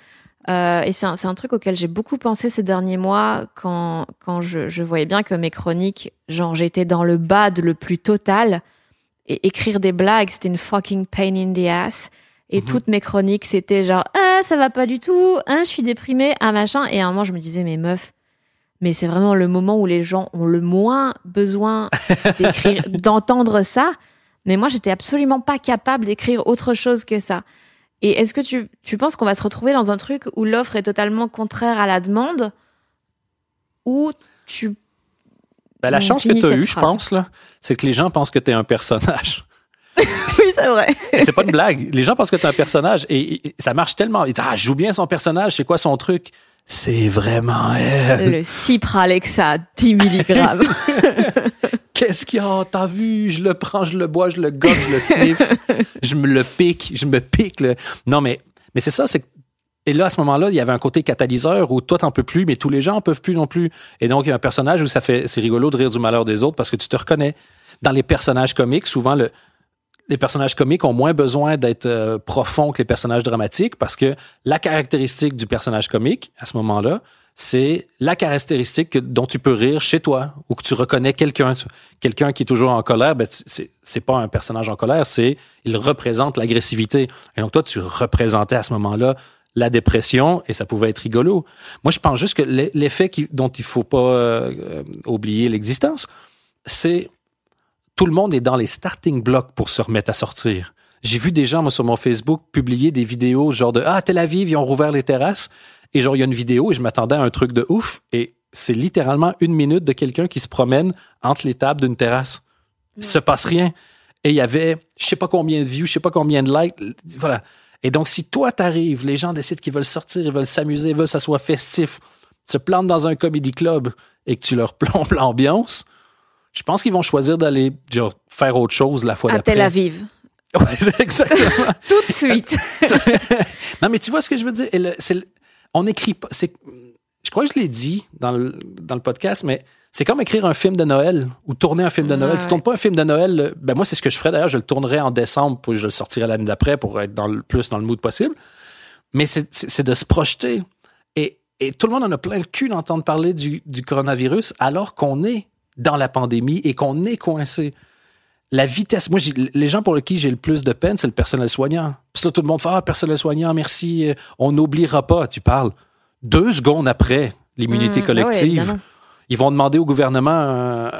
Euh, et c'est un, un, truc auquel j'ai beaucoup pensé ces derniers mois quand, quand je, je voyais bien que mes chroniques, genre j'étais dans le bad le plus total. Et écrire des blagues, c'était une fucking pain in the ass. Et mhm. toutes mes chroniques, c'était genre, ah, ça va pas du tout, hein, je suis déprimée, ah, machin. Et à un moment, je me disais, mais meuf, mais c'est vraiment le moment où les gens ont le moins besoin d'écrire, d'entendre ça. Mais moi, j'étais absolument pas capable d'écrire autre chose que ça. Et est-ce que tu, tu penses qu'on va se retrouver dans un truc où l'offre est totalement contraire à la demande? Ou tu. Ben, la chance que tu as eue, je pense, là, c'est que les gens pensent que tu es un personnage. oui, c'est vrai. c'est pas une blague. Les gens pensent que tu es un personnage et, ça marche tellement. Ils disent, ah, je joue bien son personnage, c'est quoi son truc? C'est vraiment elle. Le Cipralexa, 10 mg. Qu'est-ce qu'il y a? T'as vu? Je le prends, je le bois, je le gobe, je le sniff. je me le pique, je me pique. Le... Non, mais, mais c'est ça, c'est et là, à ce moment-là, il y avait un côté catalyseur où toi, t'en peux plus, mais tous les gens en peuvent plus non plus. Et donc, il y a un personnage où ça fait, c'est rigolo de rire du malheur des autres parce que tu te reconnais. Dans les personnages comiques, souvent, le, les personnages comiques ont moins besoin d'être euh, profonds que les personnages dramatiques parce que la caractéristique du personnage comique, à ce moment-là, c'est la caractéristique dont tu peux rire chez toi ou que tu reconnais quelqu'un. Quelqu'un qui est toujours en colère, ben, c'est pas un personnage en colère, c'est il représente l'agressivité. Et donc toi, tu représentais à ce moment-là la dépression et ça pouvait être rigolo. Moi, je pense juste que l'effet dont il faut pas euh, oublier l'existence, c'est tout le monde est dans les starting blocks pour se remettre à sortir. J'ai vu des gens, moi, sur mon Facebook, publier des vidéos genre de Ah, Tel Aviv, ils ont rouvert les terrasses. Et genre, il y a une vidéo et je m'attendais à un truc de ouf. Et c'est littéralement une minute de quelqu'un qui se promène entre les tables d'une terrasse. Il se passe rien. Et il y avait, je sais pas combien de views, je sais pas combien de likes. Voilà. Et donc, si toi t'arrives, les gens décident qu'ils veulent sortir, ils veulent s'amuser, ils veulent que ça soit festif, se plantent dans un comedy club et que tu leur plombes l'ambiance, je pense qu'ils vont choisir d'aller faire autre chose la fois d'après. À Tel Aviv. Oui, exactement. Tout de suite. non, mais tu vois ce que je veux dire? on n'écrit pas. Je crois que je l'ai dit dans le, dans le podcast, mais c'est comme écrire un film de Noël ou tourner un film de Noël. Tu Tu tournes pas un film de Noël, ben moi, c'est ce que je ferais d'ailleurs. Je le tournerais en décembre, puis je le sortirais l'année d'après pour être dans le, plus dans le mood possible. Mais c'est de se projeter. Et, et, tout le monde en a plein le cul d'entendre parler du, du coronavirus alors qu'on est dans la pandémie et qu'on est coincé. La vitesse, moi, les gens pour qui j'ai le plus de peine, c'est le personnel soignant. Puis là, tout le monde fait Ah, personnel soignant, merci, euh, on n'oubliera pas. Tu parles. Deux secondes après l'immunité mmh, collective, ils vont demander au gouvernement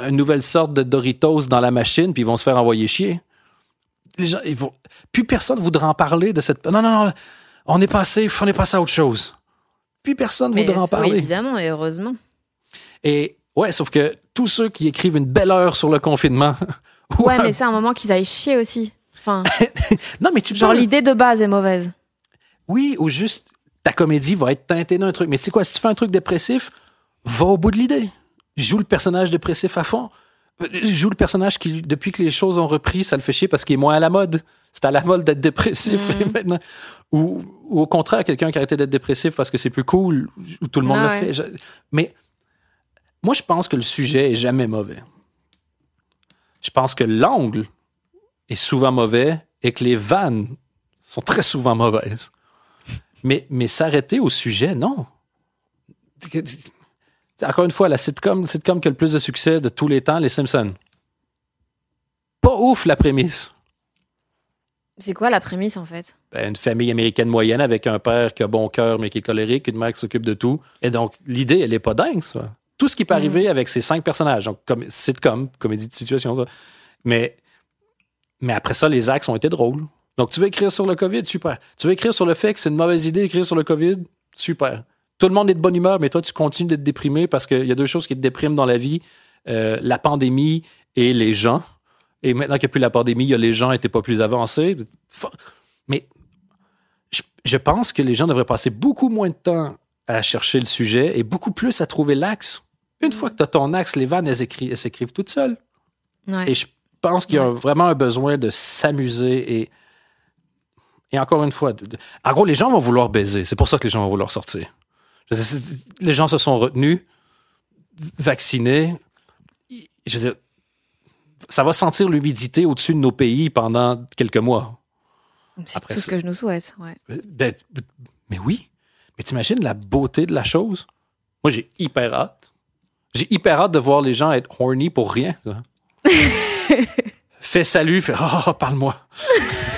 une nouvelle sorte de Doritos dans la machine, puis ils vont se faire envoyer chier. les gens, ils vont, plus personne voudra en parler de cette. Non, non, non, on est passé, on est passé à autre chose. Plus personne Mais voudra en oui, parler. évidemment, et heureusement. Et ouais, sauf que tous ceux qui écrivent une belle heure sur le confinement. ou Ouais, mais c'est un moment qu'ils aillent chier aussi. Enfin, non, mais tu genre peux- l'idée de base est mauvaise. Oui, ou juste ta comédie va être teintée d'un truc. Mais tu sais quoi, si tu fais un truc dépressif, va au bout de l'idée. Joue le personnage dépressif à fond. Joue le personnage qui, depuis que les choses ont repris, ça le fait chier parce qu'il est moins à la mode. C'est à la mode d'être dépressif Mhm. maintenant. Ou, ou au contraire, quelqu'un qui a arrêté d'être dépressif parce que c'est plus cool, ou tout le monde Ah le ouais. fait. Mais moi, je pense que le sujet est jamais mauvais. Je pense que l'angle est souvent mauvais et que les vannes sont très souvent mauvaises. Mais, mais s'arrêter au sujet, non. Encore une fois, la sitcom, sitcom qui a le plus de succès de tous les temps, Les Simpsons. Pas ouf la prémisse. C'est quoi la prémisse en fait? Ben, une famille américaine moyenne avec un père qui a bon cœur mais qui est colérique, une mère qui s'occupe de tout. Et donc, l'idée, elle est pas dingue, ça. Tout ce qui peut arriver avec ces cinq personnages, donc comme sitcom, comédie de situation, mais, mais après ça, les axes ont été drôles. Donc, tu veux écrire sur le COVID, super. Tu veux écrire sur le fait que c'est une mauvaise idée d'écrire sur le COVID, super. Tout le monde est de bonne humeur, mais toi, tu continues d'être déprimé parce qu'il y a deux choses qui te dépriment dans la vie euh, la pandémie et les gens. Et maintenant qu'il n'y a plus la pandémie, il y a les gens n'étaient pas plus avancés. Mais je, je pense que les gens devraient passer beaucoup moins de temps à chercher le sujet et beaucoup plus à trouver l'axe. Une fois que tu as ton axe, les vannes, elles, écri- elles s'écrivent toutes seules. Ouais. Et je pense qu'il y a vraiment un besoin de s'amuser et. Et encore une fois, de- de- en gros, les gens vont vouloir baiser. C'est pour ça que les gens vont vouloir sortir. Je Les gens se sont retenus, vaccinés. Je veux dire, ça va sentir l'humidité au-dessus de nos pays pendant quelques mois. C'est tout ce que je nous souhaite. Ouais. Ben, mais oui. Mais t'imagines la beauté de la chose? Moi, j'ai hyper hâte. J'ai hyper hâte de voir les gens être horny pour rien. fais salut, fais oh, parle-moi.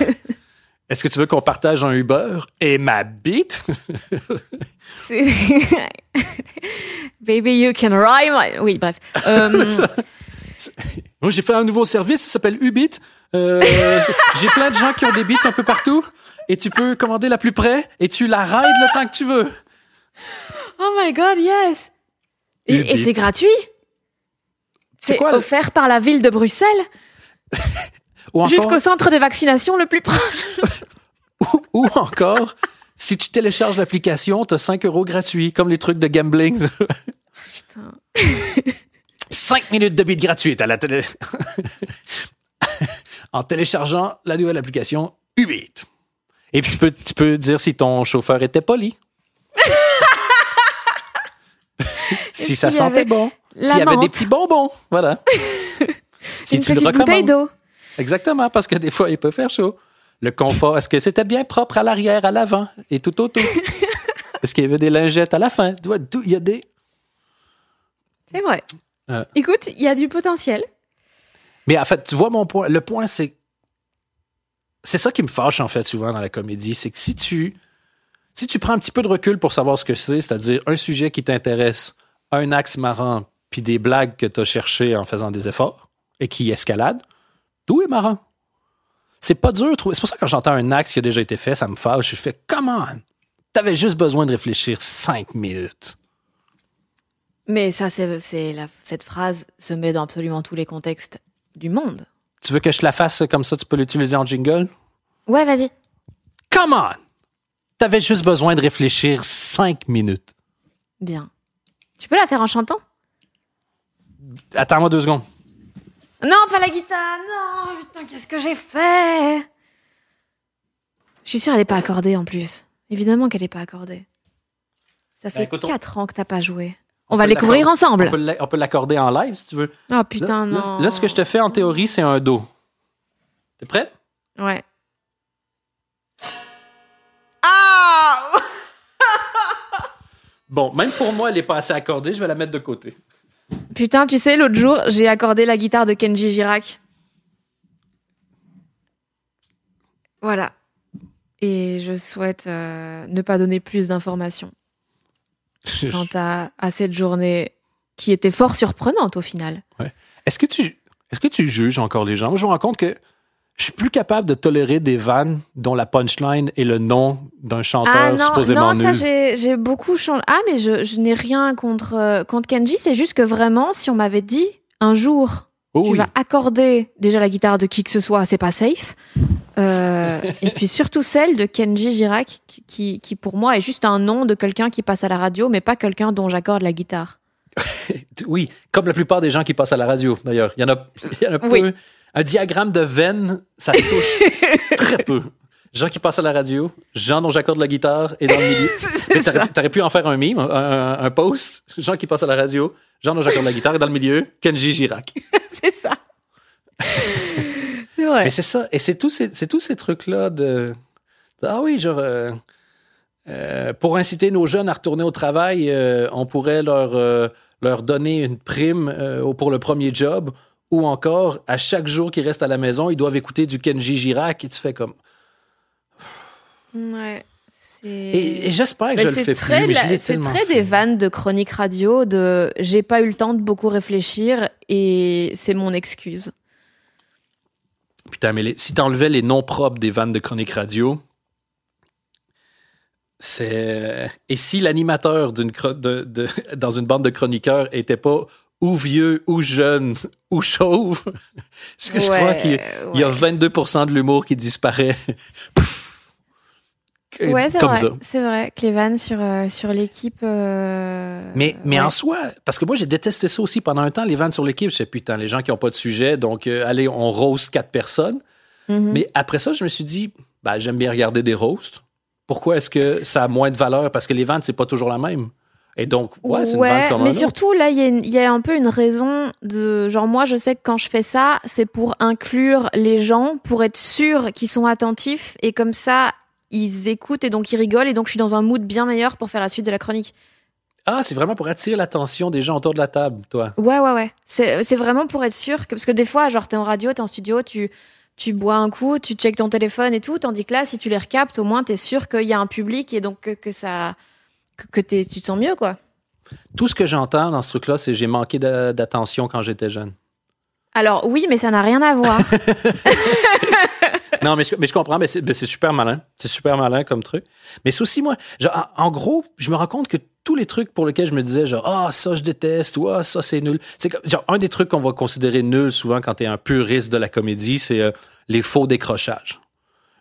Est-ce que tu veux qu'on partage un Uber et ma bite? Baby, you can ride my... Oui, bref. Euh, Moi, j'ai fait un nouveau service, ça s'appelle Ubit. Euh, j'ai plein de gens qui ont des bits un peu partout et tu peux commander la plus près et tu la rides le temps que tu veux. oh my god, yes Et, c'est gratuit C'est quoi, offert par la ville de Bruxelles encore- jusqu'au centre de vaccination le plus proche. Ou, ou encore, si tu télécharges l'application, tu as 5 euros gratuits, comme les trucs de gambling. Putain. 5 minutes de bits gratuites à la télé. en téléchargeant la nouvelle application Ubit. Et puis tu peux, tu peux dire si ton chauffeur était poli. Si ça sentait bon. S'il y avait des petits bonbons. Voilà. si Une tu le bouteille d'eau. Exactement, parce que des fois, il peut faire chaud. Le confort, est-ce que c'était bien propre à l'arrière, à l'avant et tout autour? Est-ce qu'il y avait des lingettes à la fin? Il y a des. C'est vrai. Euh. Écoute, il y a du potentiel. Mais en fait, tu vois mon point. Le point, c'est. C'est ça qui me fâche, en fait, souvent dans la comédie. C'est que si tu. Si tu prends un petit peu de recul pour savoir ce que c'est, c'est-à-dire un sujet qui t'intéresse, un axe marrant, puis des blagues que tu as cherchées en faisant des efforts et qui escaladent, tout est marrant? C'est pas dur. de trouver- C'est pour ça que quand j'entends un axe qui a déjà été fait, ça me fâche. Je fais, come on! T'avais juste besoin de réfléchir cinq minutes. Mais ça, c'est, cette phrase se met dans absolument tous les contextes du monde. Tu veux que je te la fasse comme ça, tu peux l'utiliser en jingle? Ouais, vas-y. Come on! T'avais juste besoin de réfléchir cinq minutes. Bien. Tu peux la faire en chantant? Attends-moi deux secondes. Non, pas la guitare. Non, putain, qu'est-ce que j'ai fait? Je suis sûre elle est pas accordée en plus. Évidemment qu'elle est pas accordée. Ça fait écoute, on- 4 ans que t'as pas joué. On, On va découvrir ensemble. On peut l'accorder en live si tu veux. Oh putain, là, non. là- là, ce que je te fais en théorie, c'est un Do. T'es prête? Ouais. Ah Bon, même pour moi, elle n'est pas assez accordée, je vais la mettre de côté. Putain, tu sais, l'autre jour, j'ai accordé la guitare de Kenji Girac. Voilà. Et je souhaite euh, ne pas donner plus d'informations quant à, à cette journée qui était fort surprenante au final. Est-ce que tu est-ce que tu juges encore les gens? Moi, je me rends compte que je suis plus capable de tolérer des vannes dont la punchline est le nom d'un chanteur Ah non, supposément non, ça j'ai j'ai beaucoup changé. Ah mais je, je n'ai rien contre euh, contre Kenji, c'est juste que vraiment si on m'avait dit un jour Oh tu oui. vas accorder déjà la guitare de qui que ce soit, c'est pas safe. Euh, et puis surtout celle de Kenji Girac qui- qui qui pour moi est juste un nom de quelqu'un qui passe à la radio mais pas quelqu'un dont j'accorde la guitare. Oui, comme la plupart des gens qui passent à la radio, d'ailleurs. Il y en a, il y en a peu. Oui. Un diagramme de veine, ça se touche très peu. Gens qui passent à la radio, gens dont j'accorde la guitare et dans le milieu. Mais t'aurais, t'aurais pu en faire un meme, un, un- un post. Gens qui passent à la radio, gens dont j'accorde la guitare et dans le milieu, Kenji Girac. c'est ça. c'est vrai. Mais c'est ça. Et c'est tous ces, c'est tous ces trucs-là de, de, Ah oui, genre. euh, euh, pour inciter nos jeunes à retourner au travail, euh, on pourrait leur, leur donner une prime pour le premier job. Ou encore, à chaque jour qu'ils restent à la maison, ils doivent écouter du Kenji Girac. Et tu fais comme. Ouais. c'est- Et, et j'espère que Mais je le c'est fais très, plus. c'est très fait. des vannes de chronique radio de j'ai pas eu le temps de beaucoup réfléchir et c'est mon excuse. Putain, mais les- si t'enlevais les noms propres des vannes de chronique radio, c'est. Et si l'animateur d'une chro- de, de- dans une bande de chroniqueurs était pas ou vieux, ou jeune, ou chauve, parce que je crois qu'il y a- il y a 22 de l'humour qui disparaît. Ouais, c'est vrai. C'est vrai que les vannes sur, euh, sur l'équipe. euh, Mais, mais ouais. en soi, parce que moi j'ai détesté ça aussi pendant un temps, les vannes sur l'équipe. Je sais putain, les gens qui n'ont pas de sujet, donc euh, allez, on roast quatre personnes. Mhm. Mais après ça, je me suis dit, ben, j'aime bien regarder des roasts. Pourquoi est-ce que ça a moins de valeur? Parce que les ventes, c'est pas toujours la même. Et donc, ouais, c'est une vente comme un mais surtout là, il y, a y un peu une raison de genre moi, je sais que quand je fais ça, c'est pour inclure les gens, pour être sûr qu'ils sont attentifs et comme ça, ils écoutent et donc ils rigolent et donc je suis dans un mood bien meilleur pour faire la suite de la chronique. Ah, c'est vraiment pour attirer l'attention des gens autour de la table, toi. Ouais, ouais, ouais. C'est c'est vraiment pour être sûr que parce que des fois, genre t'es en radio, t'es en studio, tu tu bois un coup, tu checkes ton téléphone et tout, tandis que là, si tu les recaptes, au moins t'es sûr qu'il y a un public et donc que, que ça que, tu te sens mieux quoi. Tout ce que j'entends dans ce truc-là, c'est j'ai manqué d'a- d'attention quand j'étais jeune. Alors oui, mais ça n'a rien à voir. Non, mais je, mais je comprends, mais c'est super malin. C'est super malin comme truc. Mais c'est aussi, moi, genre, en, en gros, je me rends compte que tous les trucs pour lesquels je me disais, genre, ah, ça, je déteste, ou ah, ça, c'est nul. C'est comme- genre, un des trucs qu'on va considérer nul souvent quand t'es un puriste de la comédie, c'est euh, les faux décrochages.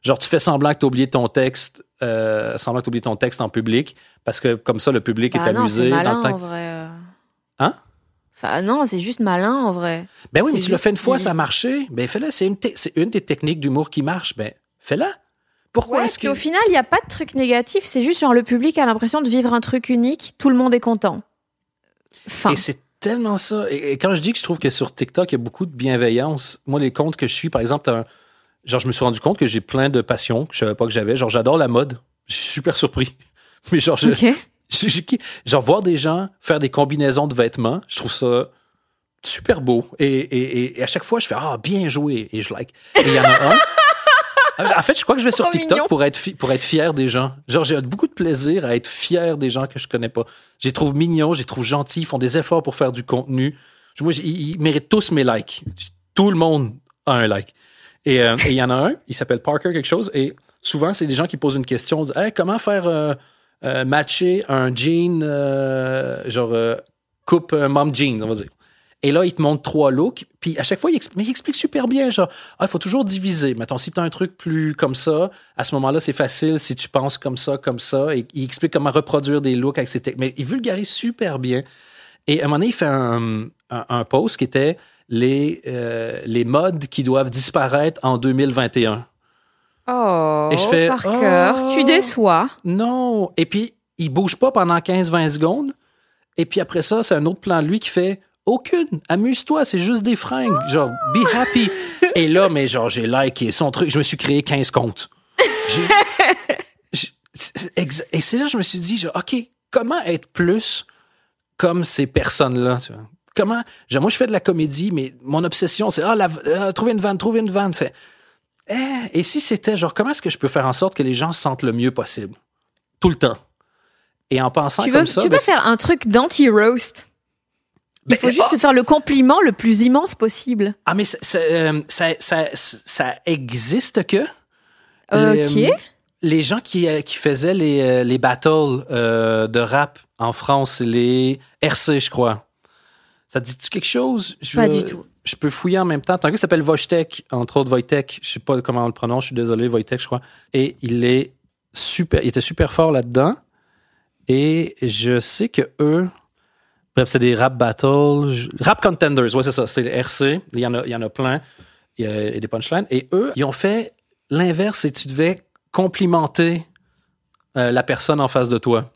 Genre, tu fais semblant que t'as oublié ton texte, euh, semblant que t'as oublié ton texte en public, parce que comme ça, le public Bah est non, amusé dans malin le temps. en vrai. euh. Hein? Enfin non, c'est juste malin en vrai. Ben oui, mais tu l'as fait une fois, ça a marché. Ben fais-le. C'est une, une des techniques d'humour qui marche. Ben fais-la. Pourquoi Ouais, est-ce que. au final, il n'y a pas de truc négatif, c'est juste genre le public a l'impression de vivre un truc unique, tout le monde est content. Fin. Et c'est tellement ça. Et, et quand je dis que je trouve que sur TikTok, il y a beaucoup de bienveillance, moi, les comptes que je suis, par exemple, t'as un- genre, je me suis rendu compte que j'ai plein de passions que je savais pas que j'avais. Genre, j'adore la mode. Je suis super surpris. Mais genre, je, Ok. je- je- genre, voir des gens faire des combinaisons de vêtements, je trouve ça super beau. Et, et- et- à chaque fois, je fais Ah, bien joué. Et je like. Et il y en a un. En fait, je crois que je vais sur TikTok mignon. pour être, fi- pour être fier des gens. Genre, j'ai beaucoup de plaisir à être fier des gens que je connais pas. Je les trouve mignons, je les trouve gentils, ils font des efforts pour faire du contenu. Moi, ils méritent tous mes likes. Tout le monde a un like. Et euh, et il y en a un, il s'appelle Parker quelque chose, et souvent, c'est des gens qui posent une question, disent, Hey, comment faire euh, euh, matcher un jean, genre coupe mom jeans, on va dire. Et là, il te montre trois looks. Puis à chaque fois, il explique super bien. Genre, ah, il faut toujours diviser. Mettons, si tu as un truc plus comme ça, à ce moment-là, c'est facile si tu penses comme ça, comme ça. Et il explique comment reproduire des looks avec ses techniques. Mais il vulgarise super bien. Et à un moment donné, il fait un, un, un post qui était les, euh, les modes qui doivent disparaître en 2021. Oh, Et je fais, par oh. cœur, tu déçois. Non. Et puis, il bouge pas pendant 15-20 secondes. Et puis après ça, c'est un autre plan de lui qui fait aucune. Amuse-toi, c'est juste des fringues. Genre, be happy. Et là, mais genre, j'ai liké son truc. Je me suis créé 15 comptes. Et c'est là que je me suis dit, genre, OK, comment être plus comme ces personnes-là? Comment? genre, moi, je fais de la comédie, mais mon obsession, c'est ah, la- euh, trouver une vanne, trouver une vanne. Fait, eh, et si c'était genre, comment est-ce que je peux faire en sorte que les gens se sentent le mieux possible? Tout le temps. Et en pensant Tu comme veux, ça. tu ben, peux faire un truc d'anti-roast? Il faut Ben, juste ah, se faire le compliment le plus immense possible. Ah, mais ça, ça, euh, ça, ça- ça existe que. Ok. Les, les gens qui, euh, qui faisaient les, euh, les battles euh, de rap en France, les RC, je crois. Ça te dit-tu quelque chose? Je Pas du tout. Je peux fouiller en même temps. T'as un gars qui s'appelle Wojtek, entre autres Wojtek. Je sais pas comment on le prononce, je suis désolé, Wojtek, je crois. Et il est super, il était super fort là-dedans. Et je sais que eux, bref, c'est des rap battles, rap contenders, ouais, c'est ça, c'est les RC. Il y en a, il y en a plein. Il y a, il y a des punchlines. Et eux, ils ont fait l'inverse et tu devais complimenter euh, la personne en face de toi.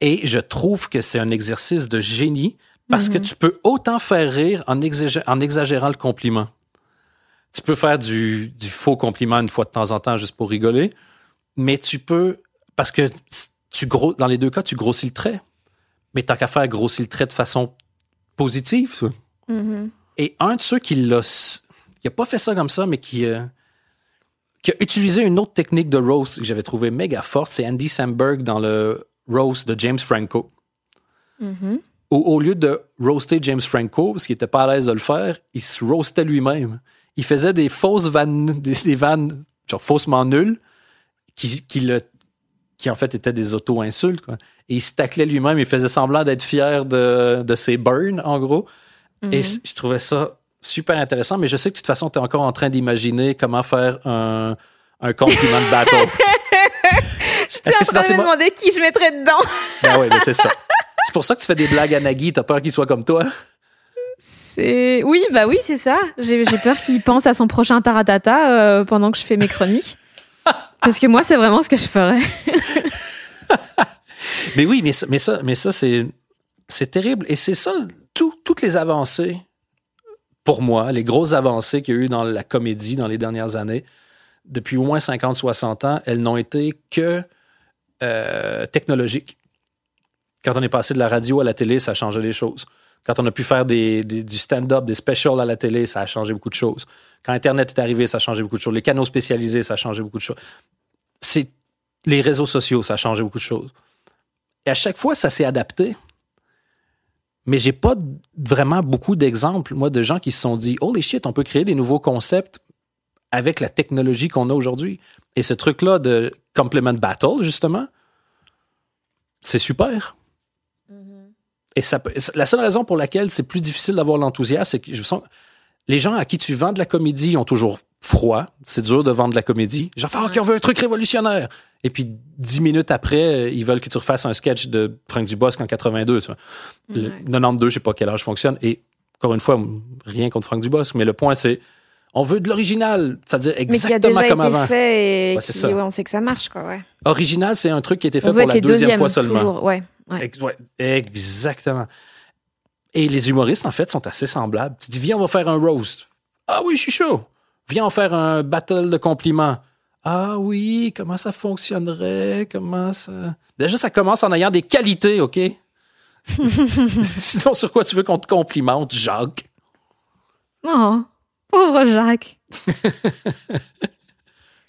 Et je trouve que c'est un exercice de génie parce que tu peux autant faire rire en, exagé- en exagérant le compliment. Tu peux faire du, du faux compliment une fois de temps en temps juste pour rigoler, mais tu peux, parce que tu gros, dans les deux cas, tu grossis le trait. Mais tant qu'à faire grossir le trait de façon positive. ça. Mhm. Et un de ceux qui l'a, qui a pas fait ça comme ça, mais qui, euh, qui a utilisé une autre technique de roast que j'avais trouvé méga forte, c'est Andy Samberg dans le roast de James Franco. Mhm. Au, au lieu de roaster James Franco, parce qu'il était pas à l'aise de le faire, il se roastait lui-même. Il faisait des fausses vannes, des, des vannes genre faussement nulles, qui, qui, le, qui en fait étaient des auto-insultes. Et il se taclait lui-même, il faisait semblant d'être fier de, de ses burns, en gros. Et c- je trouvais ça super intéressant, mais je sais que de toute façon, tu es encore en train d'imaginer comment faire un, un compliment de bateau. Est-ce que c'est dans ces me demander qui je mettrais dedans. Ben oui, mais c'est ça. C'est pour ça que tu fais des blagues à Nagui, t'as peur qu'il soit comme toi? C'est oui, bah oui, c'est ça. J'ai peur qu'il pense à son prochain taratata euh, pendant que je fais mes chroniques. Parce que moi, c'est vraiment ce que je ferais. Mais oui, mais ça, mais ça, mais ça c'est, c'est terrible. Et c'est ça, tout- toutes les avancées, pour moi, les grosses avancées qu'il y a eu dans la comédie dans les dernières années, depuis au moins 50-60 ans, elles n'ont été que euh, technologiques. Quand on est passé de la radio à la télé, ça a changé les choses. Quand on a pu faire du stand-up, des specials à la télé, ça a changé beaucoup de choses. Quand Internet est arrivé, ça a changé beaucoup de choses. Les canaux spécialisés, ça a changé beaucoup de choses. C'est les réseaux sociaux, ça a changé beaucoup de choses. Et à chaque fois, ça s'est adapté. Mais j'ai pas vraiment beaucoup d'exemples, moi, de gens qui se sont dit Holy shit, on peut créer des nouveaux concepts avec la technologie qu'on a aujourd'hui. Et ce truc-là de Complement Battle, justement, c'est super. Et ça, peut- la seule raison pour laquelle c'est plus difficile d'avoir l'enthousiasme, c'est que je sens les gens à qui tu vends de la comédie ont toujours froid. C'est dur de vendre de la comédie. Genre, ah, OK, on veut un truc révolutionnaire. Et puis, dix minutes après, ils veulent que tu refasses un sketch de Frank Dubosc en 82. Tu vois. Le 92, je sais pas quel âge fonctionne. Et encore une fois, rien contre Frank Dubosc, mais le point, c'est on veut de l'original, c'est-à-dire Mais qui a exactement déjà comme été avant. fait et Ouais, c'est qui, ça. ouais, on sait que ça marche, quoi. Ouais. Original, c'est un truc qui a été fait On pour la deuxième deuxièmes fois seulement. toujours. Ouais. ouais. Ex- ouais, exactement. Et les humoristes, en fait, sont assez semblables. Tu dis, viens, on va faire un roast. Ah oui, je suis chaud. Viens, on va faire un battle de compliments. Ah oui, comment ça fonctionnerait? Comment ça? Déjà, ça commence en ayant des qualités, OK? Sinon, sur quoi tu veux qu'on te complimente, Jacques? Oh, pauvre Jacques.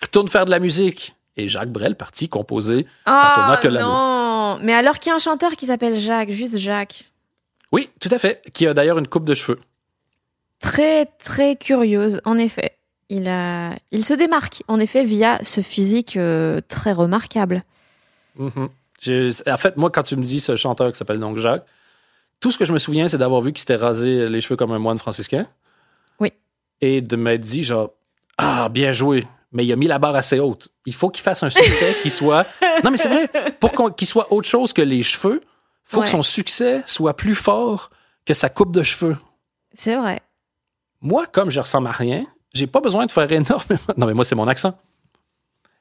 Retourne faire de la musique. Et Jacques Brel, parti composer. Ah que l'amour. non. Mais alors qu'il y a un chanteur qui s'appelle Jacques, juste Jacques. Oui, tout à fait. Qui a d'ailleurs une coupe de cheveux. Très très curieuse, en effet. Il a, il se démarque, en effet, via ce physique euh, très remarquable. Mhm. Je- En fait, moi, quand tu me dis ce chanteur qui s'appelle donc Jacques, tout ce que je me souviens, c'est d'avoir vu qu'il s'était rasé les cheveux comme un moine franciscain. Et de m'être dit, genre, ah, bien joué. Mais il a mis la barre assez haute. Il faut qu'il fasse un succès qui soit. Non, mais c'est vrai. Pour qu'il soit autre chose que les cheveux, faut Ouais. que son succès soit plus fort que sa coupe de cheveux. C'est vrai. Moi, comme je ressemble à rien, j'ai pas besoin de faire énormément. Non, mais moi, c'est mon accent.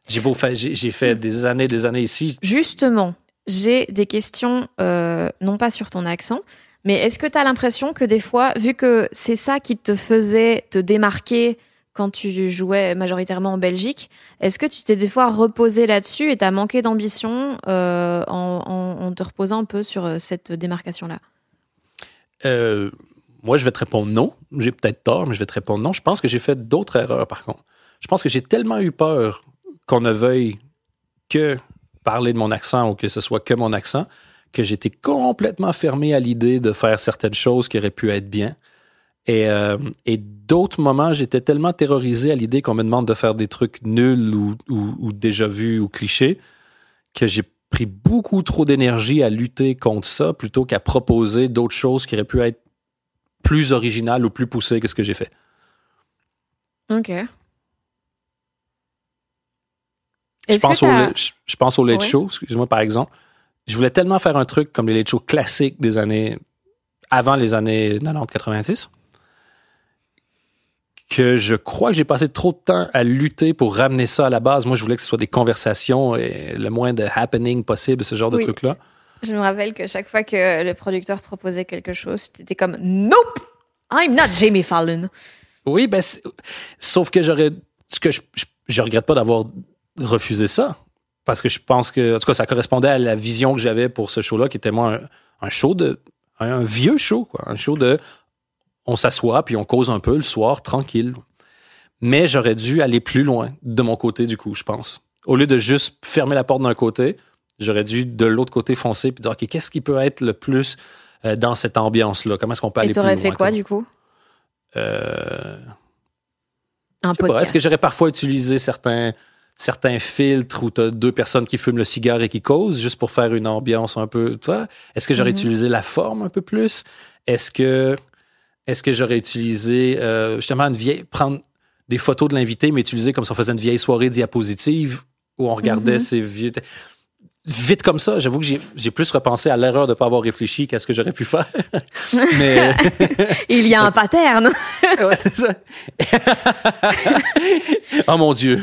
J'ai beau faire- j'ai fait des années, des années ici. Justement, j'ai des questions, euh, non pas sur ton accent, mais est-ce que tu as l'impression que des fois, vu que c'est ça qui te faisait te démarquer quand tu jouais majoritairement en Belgique, est-ce que tu t'es des fois reposé là-dessus et tu as manqué d'ambition euh, en te reposant un peu sur euh, cette démarcation-là? Euh, moi, je vais te répondre non. J'ai peut-être tort, mais je vais te répondre non. Je pense que j'ai fait d'autres erreurs, par contre. Je pense que j'ai tellement eu peur qu'on ne veuille que parler de mon accent ou que ce soit que mon accent, que j'étais complètement fermé à l'idée de faire certaines choses qui auraient pu être bien. Et, euh, et d'autres moments, j'étais tellement terrorisé à l'idée qu'on me demande de faire des trucs nuls ou, ou, ou déjà vus ou clichés que j'ai pris beaucoup trop d'énergie à lutter contre ça plutôt qu'à proposer d'autres choses qui auraient pu être plus originales ou plus poussées que ce que j'ai fait. Ok. Je que pense, au, je, je pense au Late. Show, excuse-moi, par exemple. Je voulais tellement faire un truc comme les Late Show classiques des années. avant les années 90-90 que je crois que j'ai passé trop de temps à lutter pour ramener ça à la base. Moi, je voulais que ce soit des conversations et le moins de happening possible, ce genre de Oui. trucs-là. Je me rappelle que chaque fois que le producteur proposait quelque chose, tu étais comme Nope! I'm not Jamie Fallon. Oui, ben, sauf que j'aurais. Ce que je, je, je regrette pas d'avoir refusé ça. Parce que je pense que. En tout cas, ça correspondait à la vision que j'avais pour ce show-là, qui était moi un, un show de. Un vieux show, quoi. Un show de. On s'assoit, puis on cause un peu le soir, tranquille. Mais j'aurais dû aller plus loin de mon côté, du coup, je pense. Au lieu de juste fermer la porte d'un côté, j'aurais dû de l'autre côté foncer, puis dire, OK, qu'est-ce qui peut être le plus euh, dans cette ambiance-là? Comment est-ce qu'on peut aller Et plus loin? fait quoi du coup? Euh, Un podcast. Est-ce que j'aurais parfois utilisé certains, certains filtres où tu as deux personnes qui fument le cigare et qui causent juste pour faire une ambiance un peu. Est-ce que j'aurais Mhm. utilisé la forme un peu plus? Est-ce que, est-ce que j'aurais utilisé euh, justement une vieille. prendre des photos de l'invité, mais utiliser comme si on faisait une vieille soirée diapositive où on regardait Mhm. ces vieux. Vite comme ça, j'avoue que j'ai j'ai plus repensé à l'erreur de ne pas avoir réfléchi qu'à ce que j'aurais pu faire. mais. Il y a un pattern. Ouais, ça. oh mon Dieu.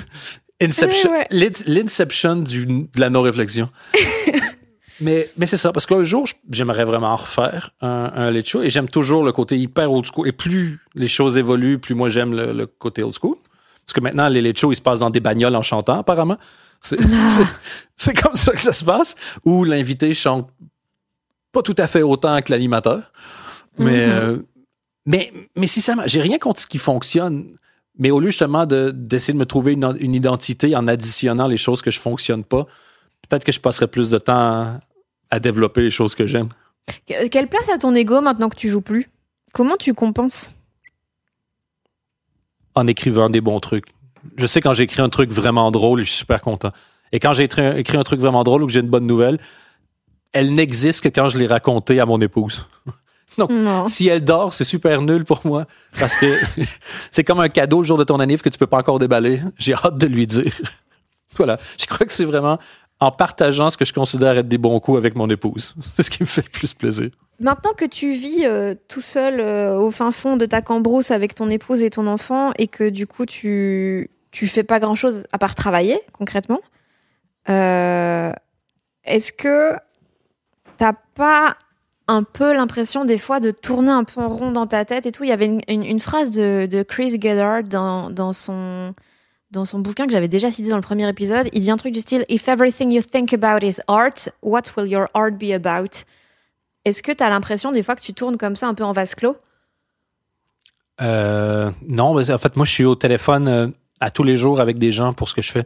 Inception, Ouais, ouais. l'in- L'inception de la non-réflexion. mais mais c'est ça, parce qu'un jour, j'aimerais vraiment en refaire un, un late show et j'aime toujours le côté hyper old school. Et plus les choses évoluent, plus moi j'aime le, le côté old school. Parce que maintenant, les late shows, ils se passent dans des bagnoles en chantant, apparemment. C'est c'est comme ça que ça se passe, où l'invité chante pas tout à fait autant que l'animateur. Mais, Mhm. euh, mais, mais si ça marche, j'ai rien contre ce qui fonctionne. Mais au lieu justement de- d'essayer de me trouver une, une identité en additionnant les choses que je fonctionne pas, peut-être que je passerais plus de temps à, à développer les choses que j'aime. Que- Quelle place a ton ego maintenant que tu joues plus? Comment tu compenses? En écrivant des bons trucs. Je sais quand j'ai écrit un truc vraiment drôle, je suis super content. Et quand j'ai écrit, un truc vraiment drôle ou que j'ai une bonne nouvelle, elle n'existe que quand je l'ai raconté à mon épouse. Non. Si elle dort, c'est super nul pour moi parce que c'est comme un cadeau le jour de ton anniv que tu peux pas encore déballer. J'ai hâte de lui dire. Voilà. Je crois que c'est vraiment en partageant ce que je considère être des bons coups avec mon épouse. C'est ce qui me fait le plus plaisir. Maintenant que tu vis euh, tout seul euh, au fin fond de ta cambrousse avec ton épouse et ton enfant et que du coup tu tu fais pas grand chose à part travailler concrètement, euh, est-ce que t'as pas un peu l'impression des fois de tourner un peu en rond dans ta tête et tout Il y avait une, phrase de, de Chris Gethard dans, dans son dans son bouquin que j'avais déjà cité dans le premier épisode. Il dit un truc du style If everything you think about is art, what will your art be about? Est-ce que tu as l'impression des fois que tu tournes comme ça un peu en vase clos? Euh, non, en fait, moi, je suis au téléphone euh, à tous les jours avec des gens pour ce que je fais.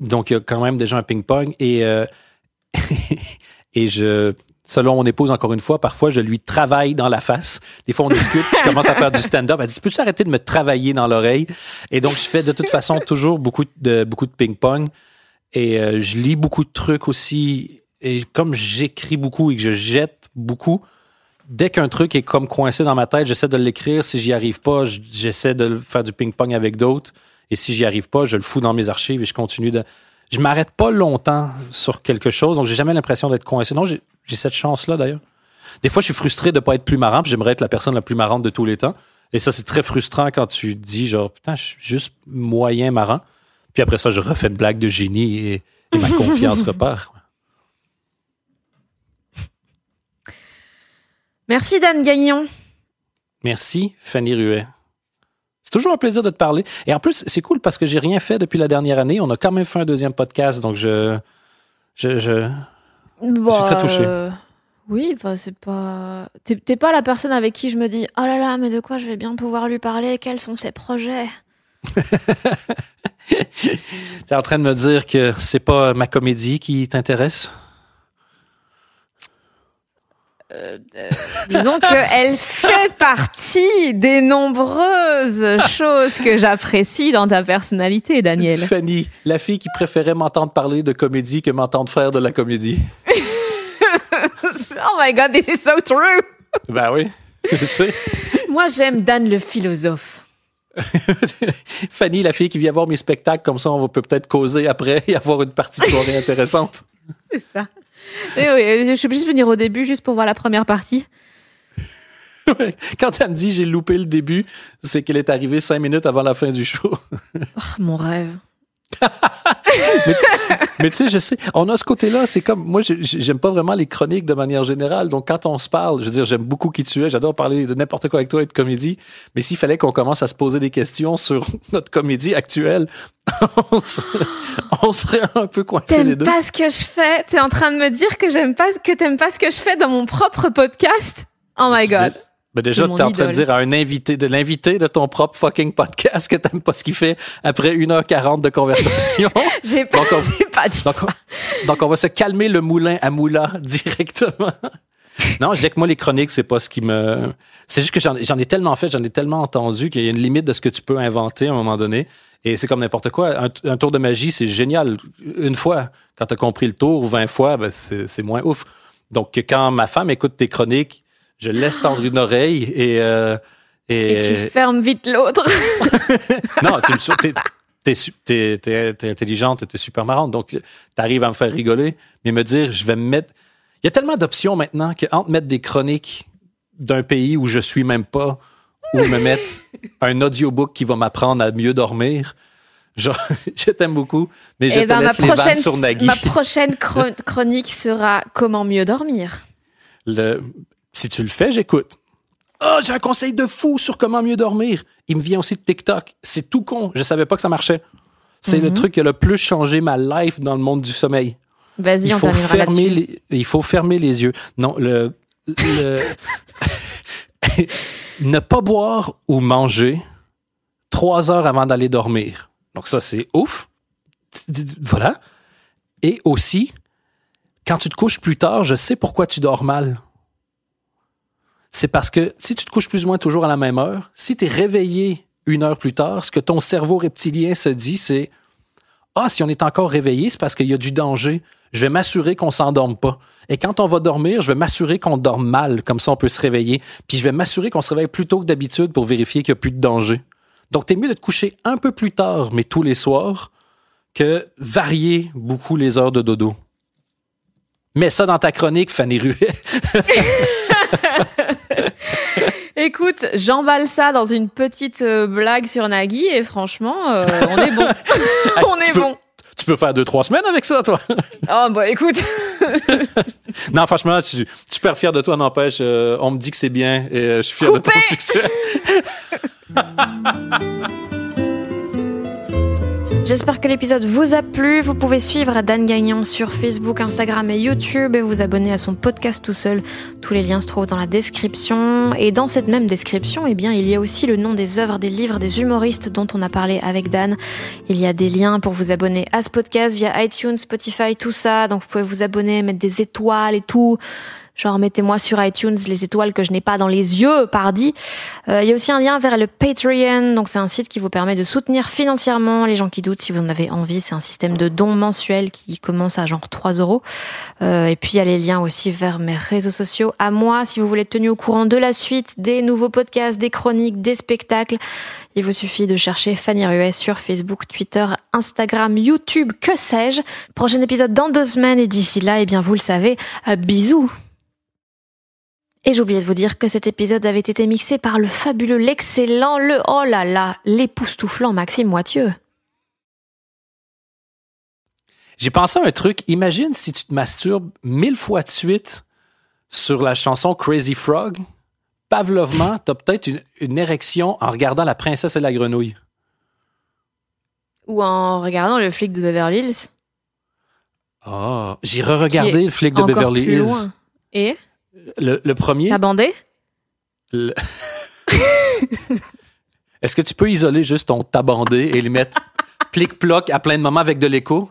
Donc, il y a quand même des gens à ping-pong. Et, euh, et je, selon mon épouse, encore une fois, parfois, je lui travaille dans la face. Des fois, on discute, puis je commence à faire du stand-up. Elle dit, peux-tu arrêter de me travailler dans l'oreille? Et donc, je fais de toute façon toujours beaucoup de, beaucoup de ping-pong. Et euh, je lis beaucoup de trucs aussi. Et comme j'écris beaucoup et que je jette beaucoup, dès qu'un truc est comme coincé dans ma tête, j'essaie de l'écrire. Si j'y arrive pas, j'essaie de faire du ping-pong avec d'autres. Et si j'y arrive pas, je le fous dans mes archives et je continue de. Je m'arrête pas longtemps sur quelque chose, donc j'ai jamais l'impression d'être coincé. J'ai cette chance-là d'ailleurs. Des fois, je suis frustré de pas être plus marrant, puis j'aimerais être la personne la plus marrante de tous les temps. Et ça, c'est très frustrant quand tu dis genre, putain, je suis juste moyen marrant. Puis après ça, je refais une blague de génie et, et ma confiance repart. Merci Dan Gagnon. Merci, Fanny Ruet. C'est toujours un plaisir de te parler. Et en plus, c'est cool parce que j'ai rien fait depuis la dernière année. On a quand même fait un deuxième podcast, donc je. Je. je... Bah, très touché. euh, oui, enfin c'est pas. T'es pas la personne avec qui je me dis oh là là, mais de quoi je vais bien pouvoir lui parler? Quels sont ses projets? T'es en train de me dire que c'est pas ma comédie qui t'intéresse? Euh, euh, disons qu'elle fait partie des nombreuses choses que j'apprécie dans ta personnalité, Daniel. Fanny, la fille qui préférait m'entendre parler de comédie que m'entendre faire de la comédie. oh my god, this is so true. Ben oui, je sais. Moi, j'aime Dan le philosophe. Fanny, la fille qui vient voir mes spectacles, comme ça, on peut peut-être causer après et avoir une partie de soirée intéressante. C'est ça. Et oui, je suis obligée de venir au début juste pour voir la première partie. Quand elle me dit j'ai loupé le début, c'est qu'elle est arrivée cinq minutes avant la fin du show. Oh, mon rêve. mais tu sais, je sais, on a ce côté-là, c'est comme, moi, j'aime pas vraiment les chroniques de manière générale. Donc, quand on se parle, je veux dire, j'aime beaucoup qui tu es, j'adore parler de n'importe quoi avec toi et de comédie. Mais s'il fallait qu'on commence à se poser des questions sur notre comédie actuelle, on, serait, un peu coincés les deux. T'aimes pas ce que je fais? T'es en train de me dire que j'aime pas, que t'aimes pas ce que je fais dans mon propre podcast? Oh my god. Ben déjà, tu es en train de dire à un invité, de l'invité de ton propre fucking podcast que t'aimes pas ce qu'il fait après 1h40 de conversation. j'ai pas, pas dit donc, ça. donc, on va se calmer le moulin à moula directement. non, je dis que moi, les chroniques, c'est pas ce qui me. C'est juste que j'en ai tellement fait, j'en ai tellement entendu qu'il y a une limite de ce que tu peux inventer à un moment donné. Et c'est comme n'importe quoi. Un, tour de magie, c'est génial. Une fois, quand tu as compris le tour, 20 fois, ben c'est moins ouf. Donc, quand ma femme écoute tes chroniques, je laisse tendre une oreille et. Euh, et, tu fermes vite l'autre. non, tu me t'es, t'es, t'es, intelligente, t'es super marrante, donc tu arrives à me faire rigoler, mais me dire, je vais me mettre. Il y a tellement d'options maintenant que entre mettre des chroniques d'un pays où je suis même pas, ou me mettre un audiobook qui va m'apprendre à mieux dormir. Genre, je t'aime beaucoup, mais je eh te ben, laisse les vannes sur Nagui. Ma prochaine chronique sera comment mieux dormir. Le, si tu le fais, j'écoute. oh, j'ai un conseil de fou sur comment mieux dormir. Il me vient aussi de TikTok. C'est tout con. Je savais pas que ça marchait. C'est le mhm. truc qui a le plus changé ma life dans le monde du sommeil. Vas-y, on faut fermer les, Il faut fermer les yeux. Non, le, ne pas boire ou manger trois heures avant d'aller dormir. Donc ça, c'est ouf. Voilà. Et aussi, quand tu te couches plus tard, je sais pourquoi tu dors mal c'est parce que si tu te couches plus ou moins toujours à la même heure, si tu es réveillé une heure plus tard, ce que ton cerveau reptilien se dit, c'est Ah, si on est encore réveillé, c'est parce qu'il y a du danger. Je vais m'assurer qu'on s'endorme pas. Et quand on va dormir, je vais m'assurer qu'on dorme mal, comme ça on peut se réveiller. Puis je vais m'assurer qu'on se réveille plus tôt que d'habitude pour vérifier qu'il n'y a plus de danger. Donc, t'es mieux de te coucher un peu plus tard, mais tous les soirs, que varier beaucoup les heures de dodo. Mets ça dans ta chronique, Fanny Ruet. Écoute, j'emballe ça dans une petite euh, blague sur Nagui et franchement, euh, on est bon. on est bon. Tu peux faire deux, trois semaines avec ça, toi? oh, bah écoute. non, franchement, je suis super fier de toi, n'empêche. Euh, on me dit que c'est bien et je suis fier de ton succès. J'espère que l'épisode vous a plu. Vous pouvez suivre Dan Gagnon sur Facebook, Instagram et YouTube et vous abonner à son podcast tout seul. Tous les liens se trouvent dans la description. Et dans cette même description, eh bien, il y a aussi le nom des œuvres, des livres, des humoristes dont on a parlé avec Dan. Il y a des liens pour vous abonner à ce podcast via iTunes, Spotify, tout ça. Donc vous pouvez vous abonner, mettre des étoiles et tout. Genre, mettez-moi sur iTunes les étoiles que je n'ai pas dans les yeux, pardi. Euh, il y a aussi un lien vers le Patreon. Donc, c'est un site qui vous permet de soutenir financièrement les gens qui doutent si vous en avez envie. C'est un système de dons mensuels qui commence à genre 3 euros. Euh, et puis, il y a les liens aussi vers mes réseaux sociaux. À moi, si vous voulez être tenu au courant de la suite, des nouveaux podcasts, des chroniques, des spectacles. Il vous suffit de chercher Fanny Ruet sur Facebook, Twitter, Instagram, YouTube, que sais-je. Prochain épisode dans deux semaines et d'ici là, eh bien, vous le savez, euh, bisous. Et j'oubliais de vous dire que cet épisode avait été mixé par le fabuleux, l'excellent, le oh là là, l'époustouflant Maxime Moitieu. J'ai pensé à un truc. Imagine si tu te masturbes mille fois de suite sur la chanson Crazy Frog. Pavlovement, t'as peut-être une, érection en regardant La princesse et la grenouille. Ou en regardant le flic de Beverly Hills. Ah, j'ai re-regardé le flic de Beverly Hills. Et? Le, premier? T'as bandé? Est-ce que tu peux isoler juste ton tabandé et le mettre plic-ploc à plein de moments avec de l'écho?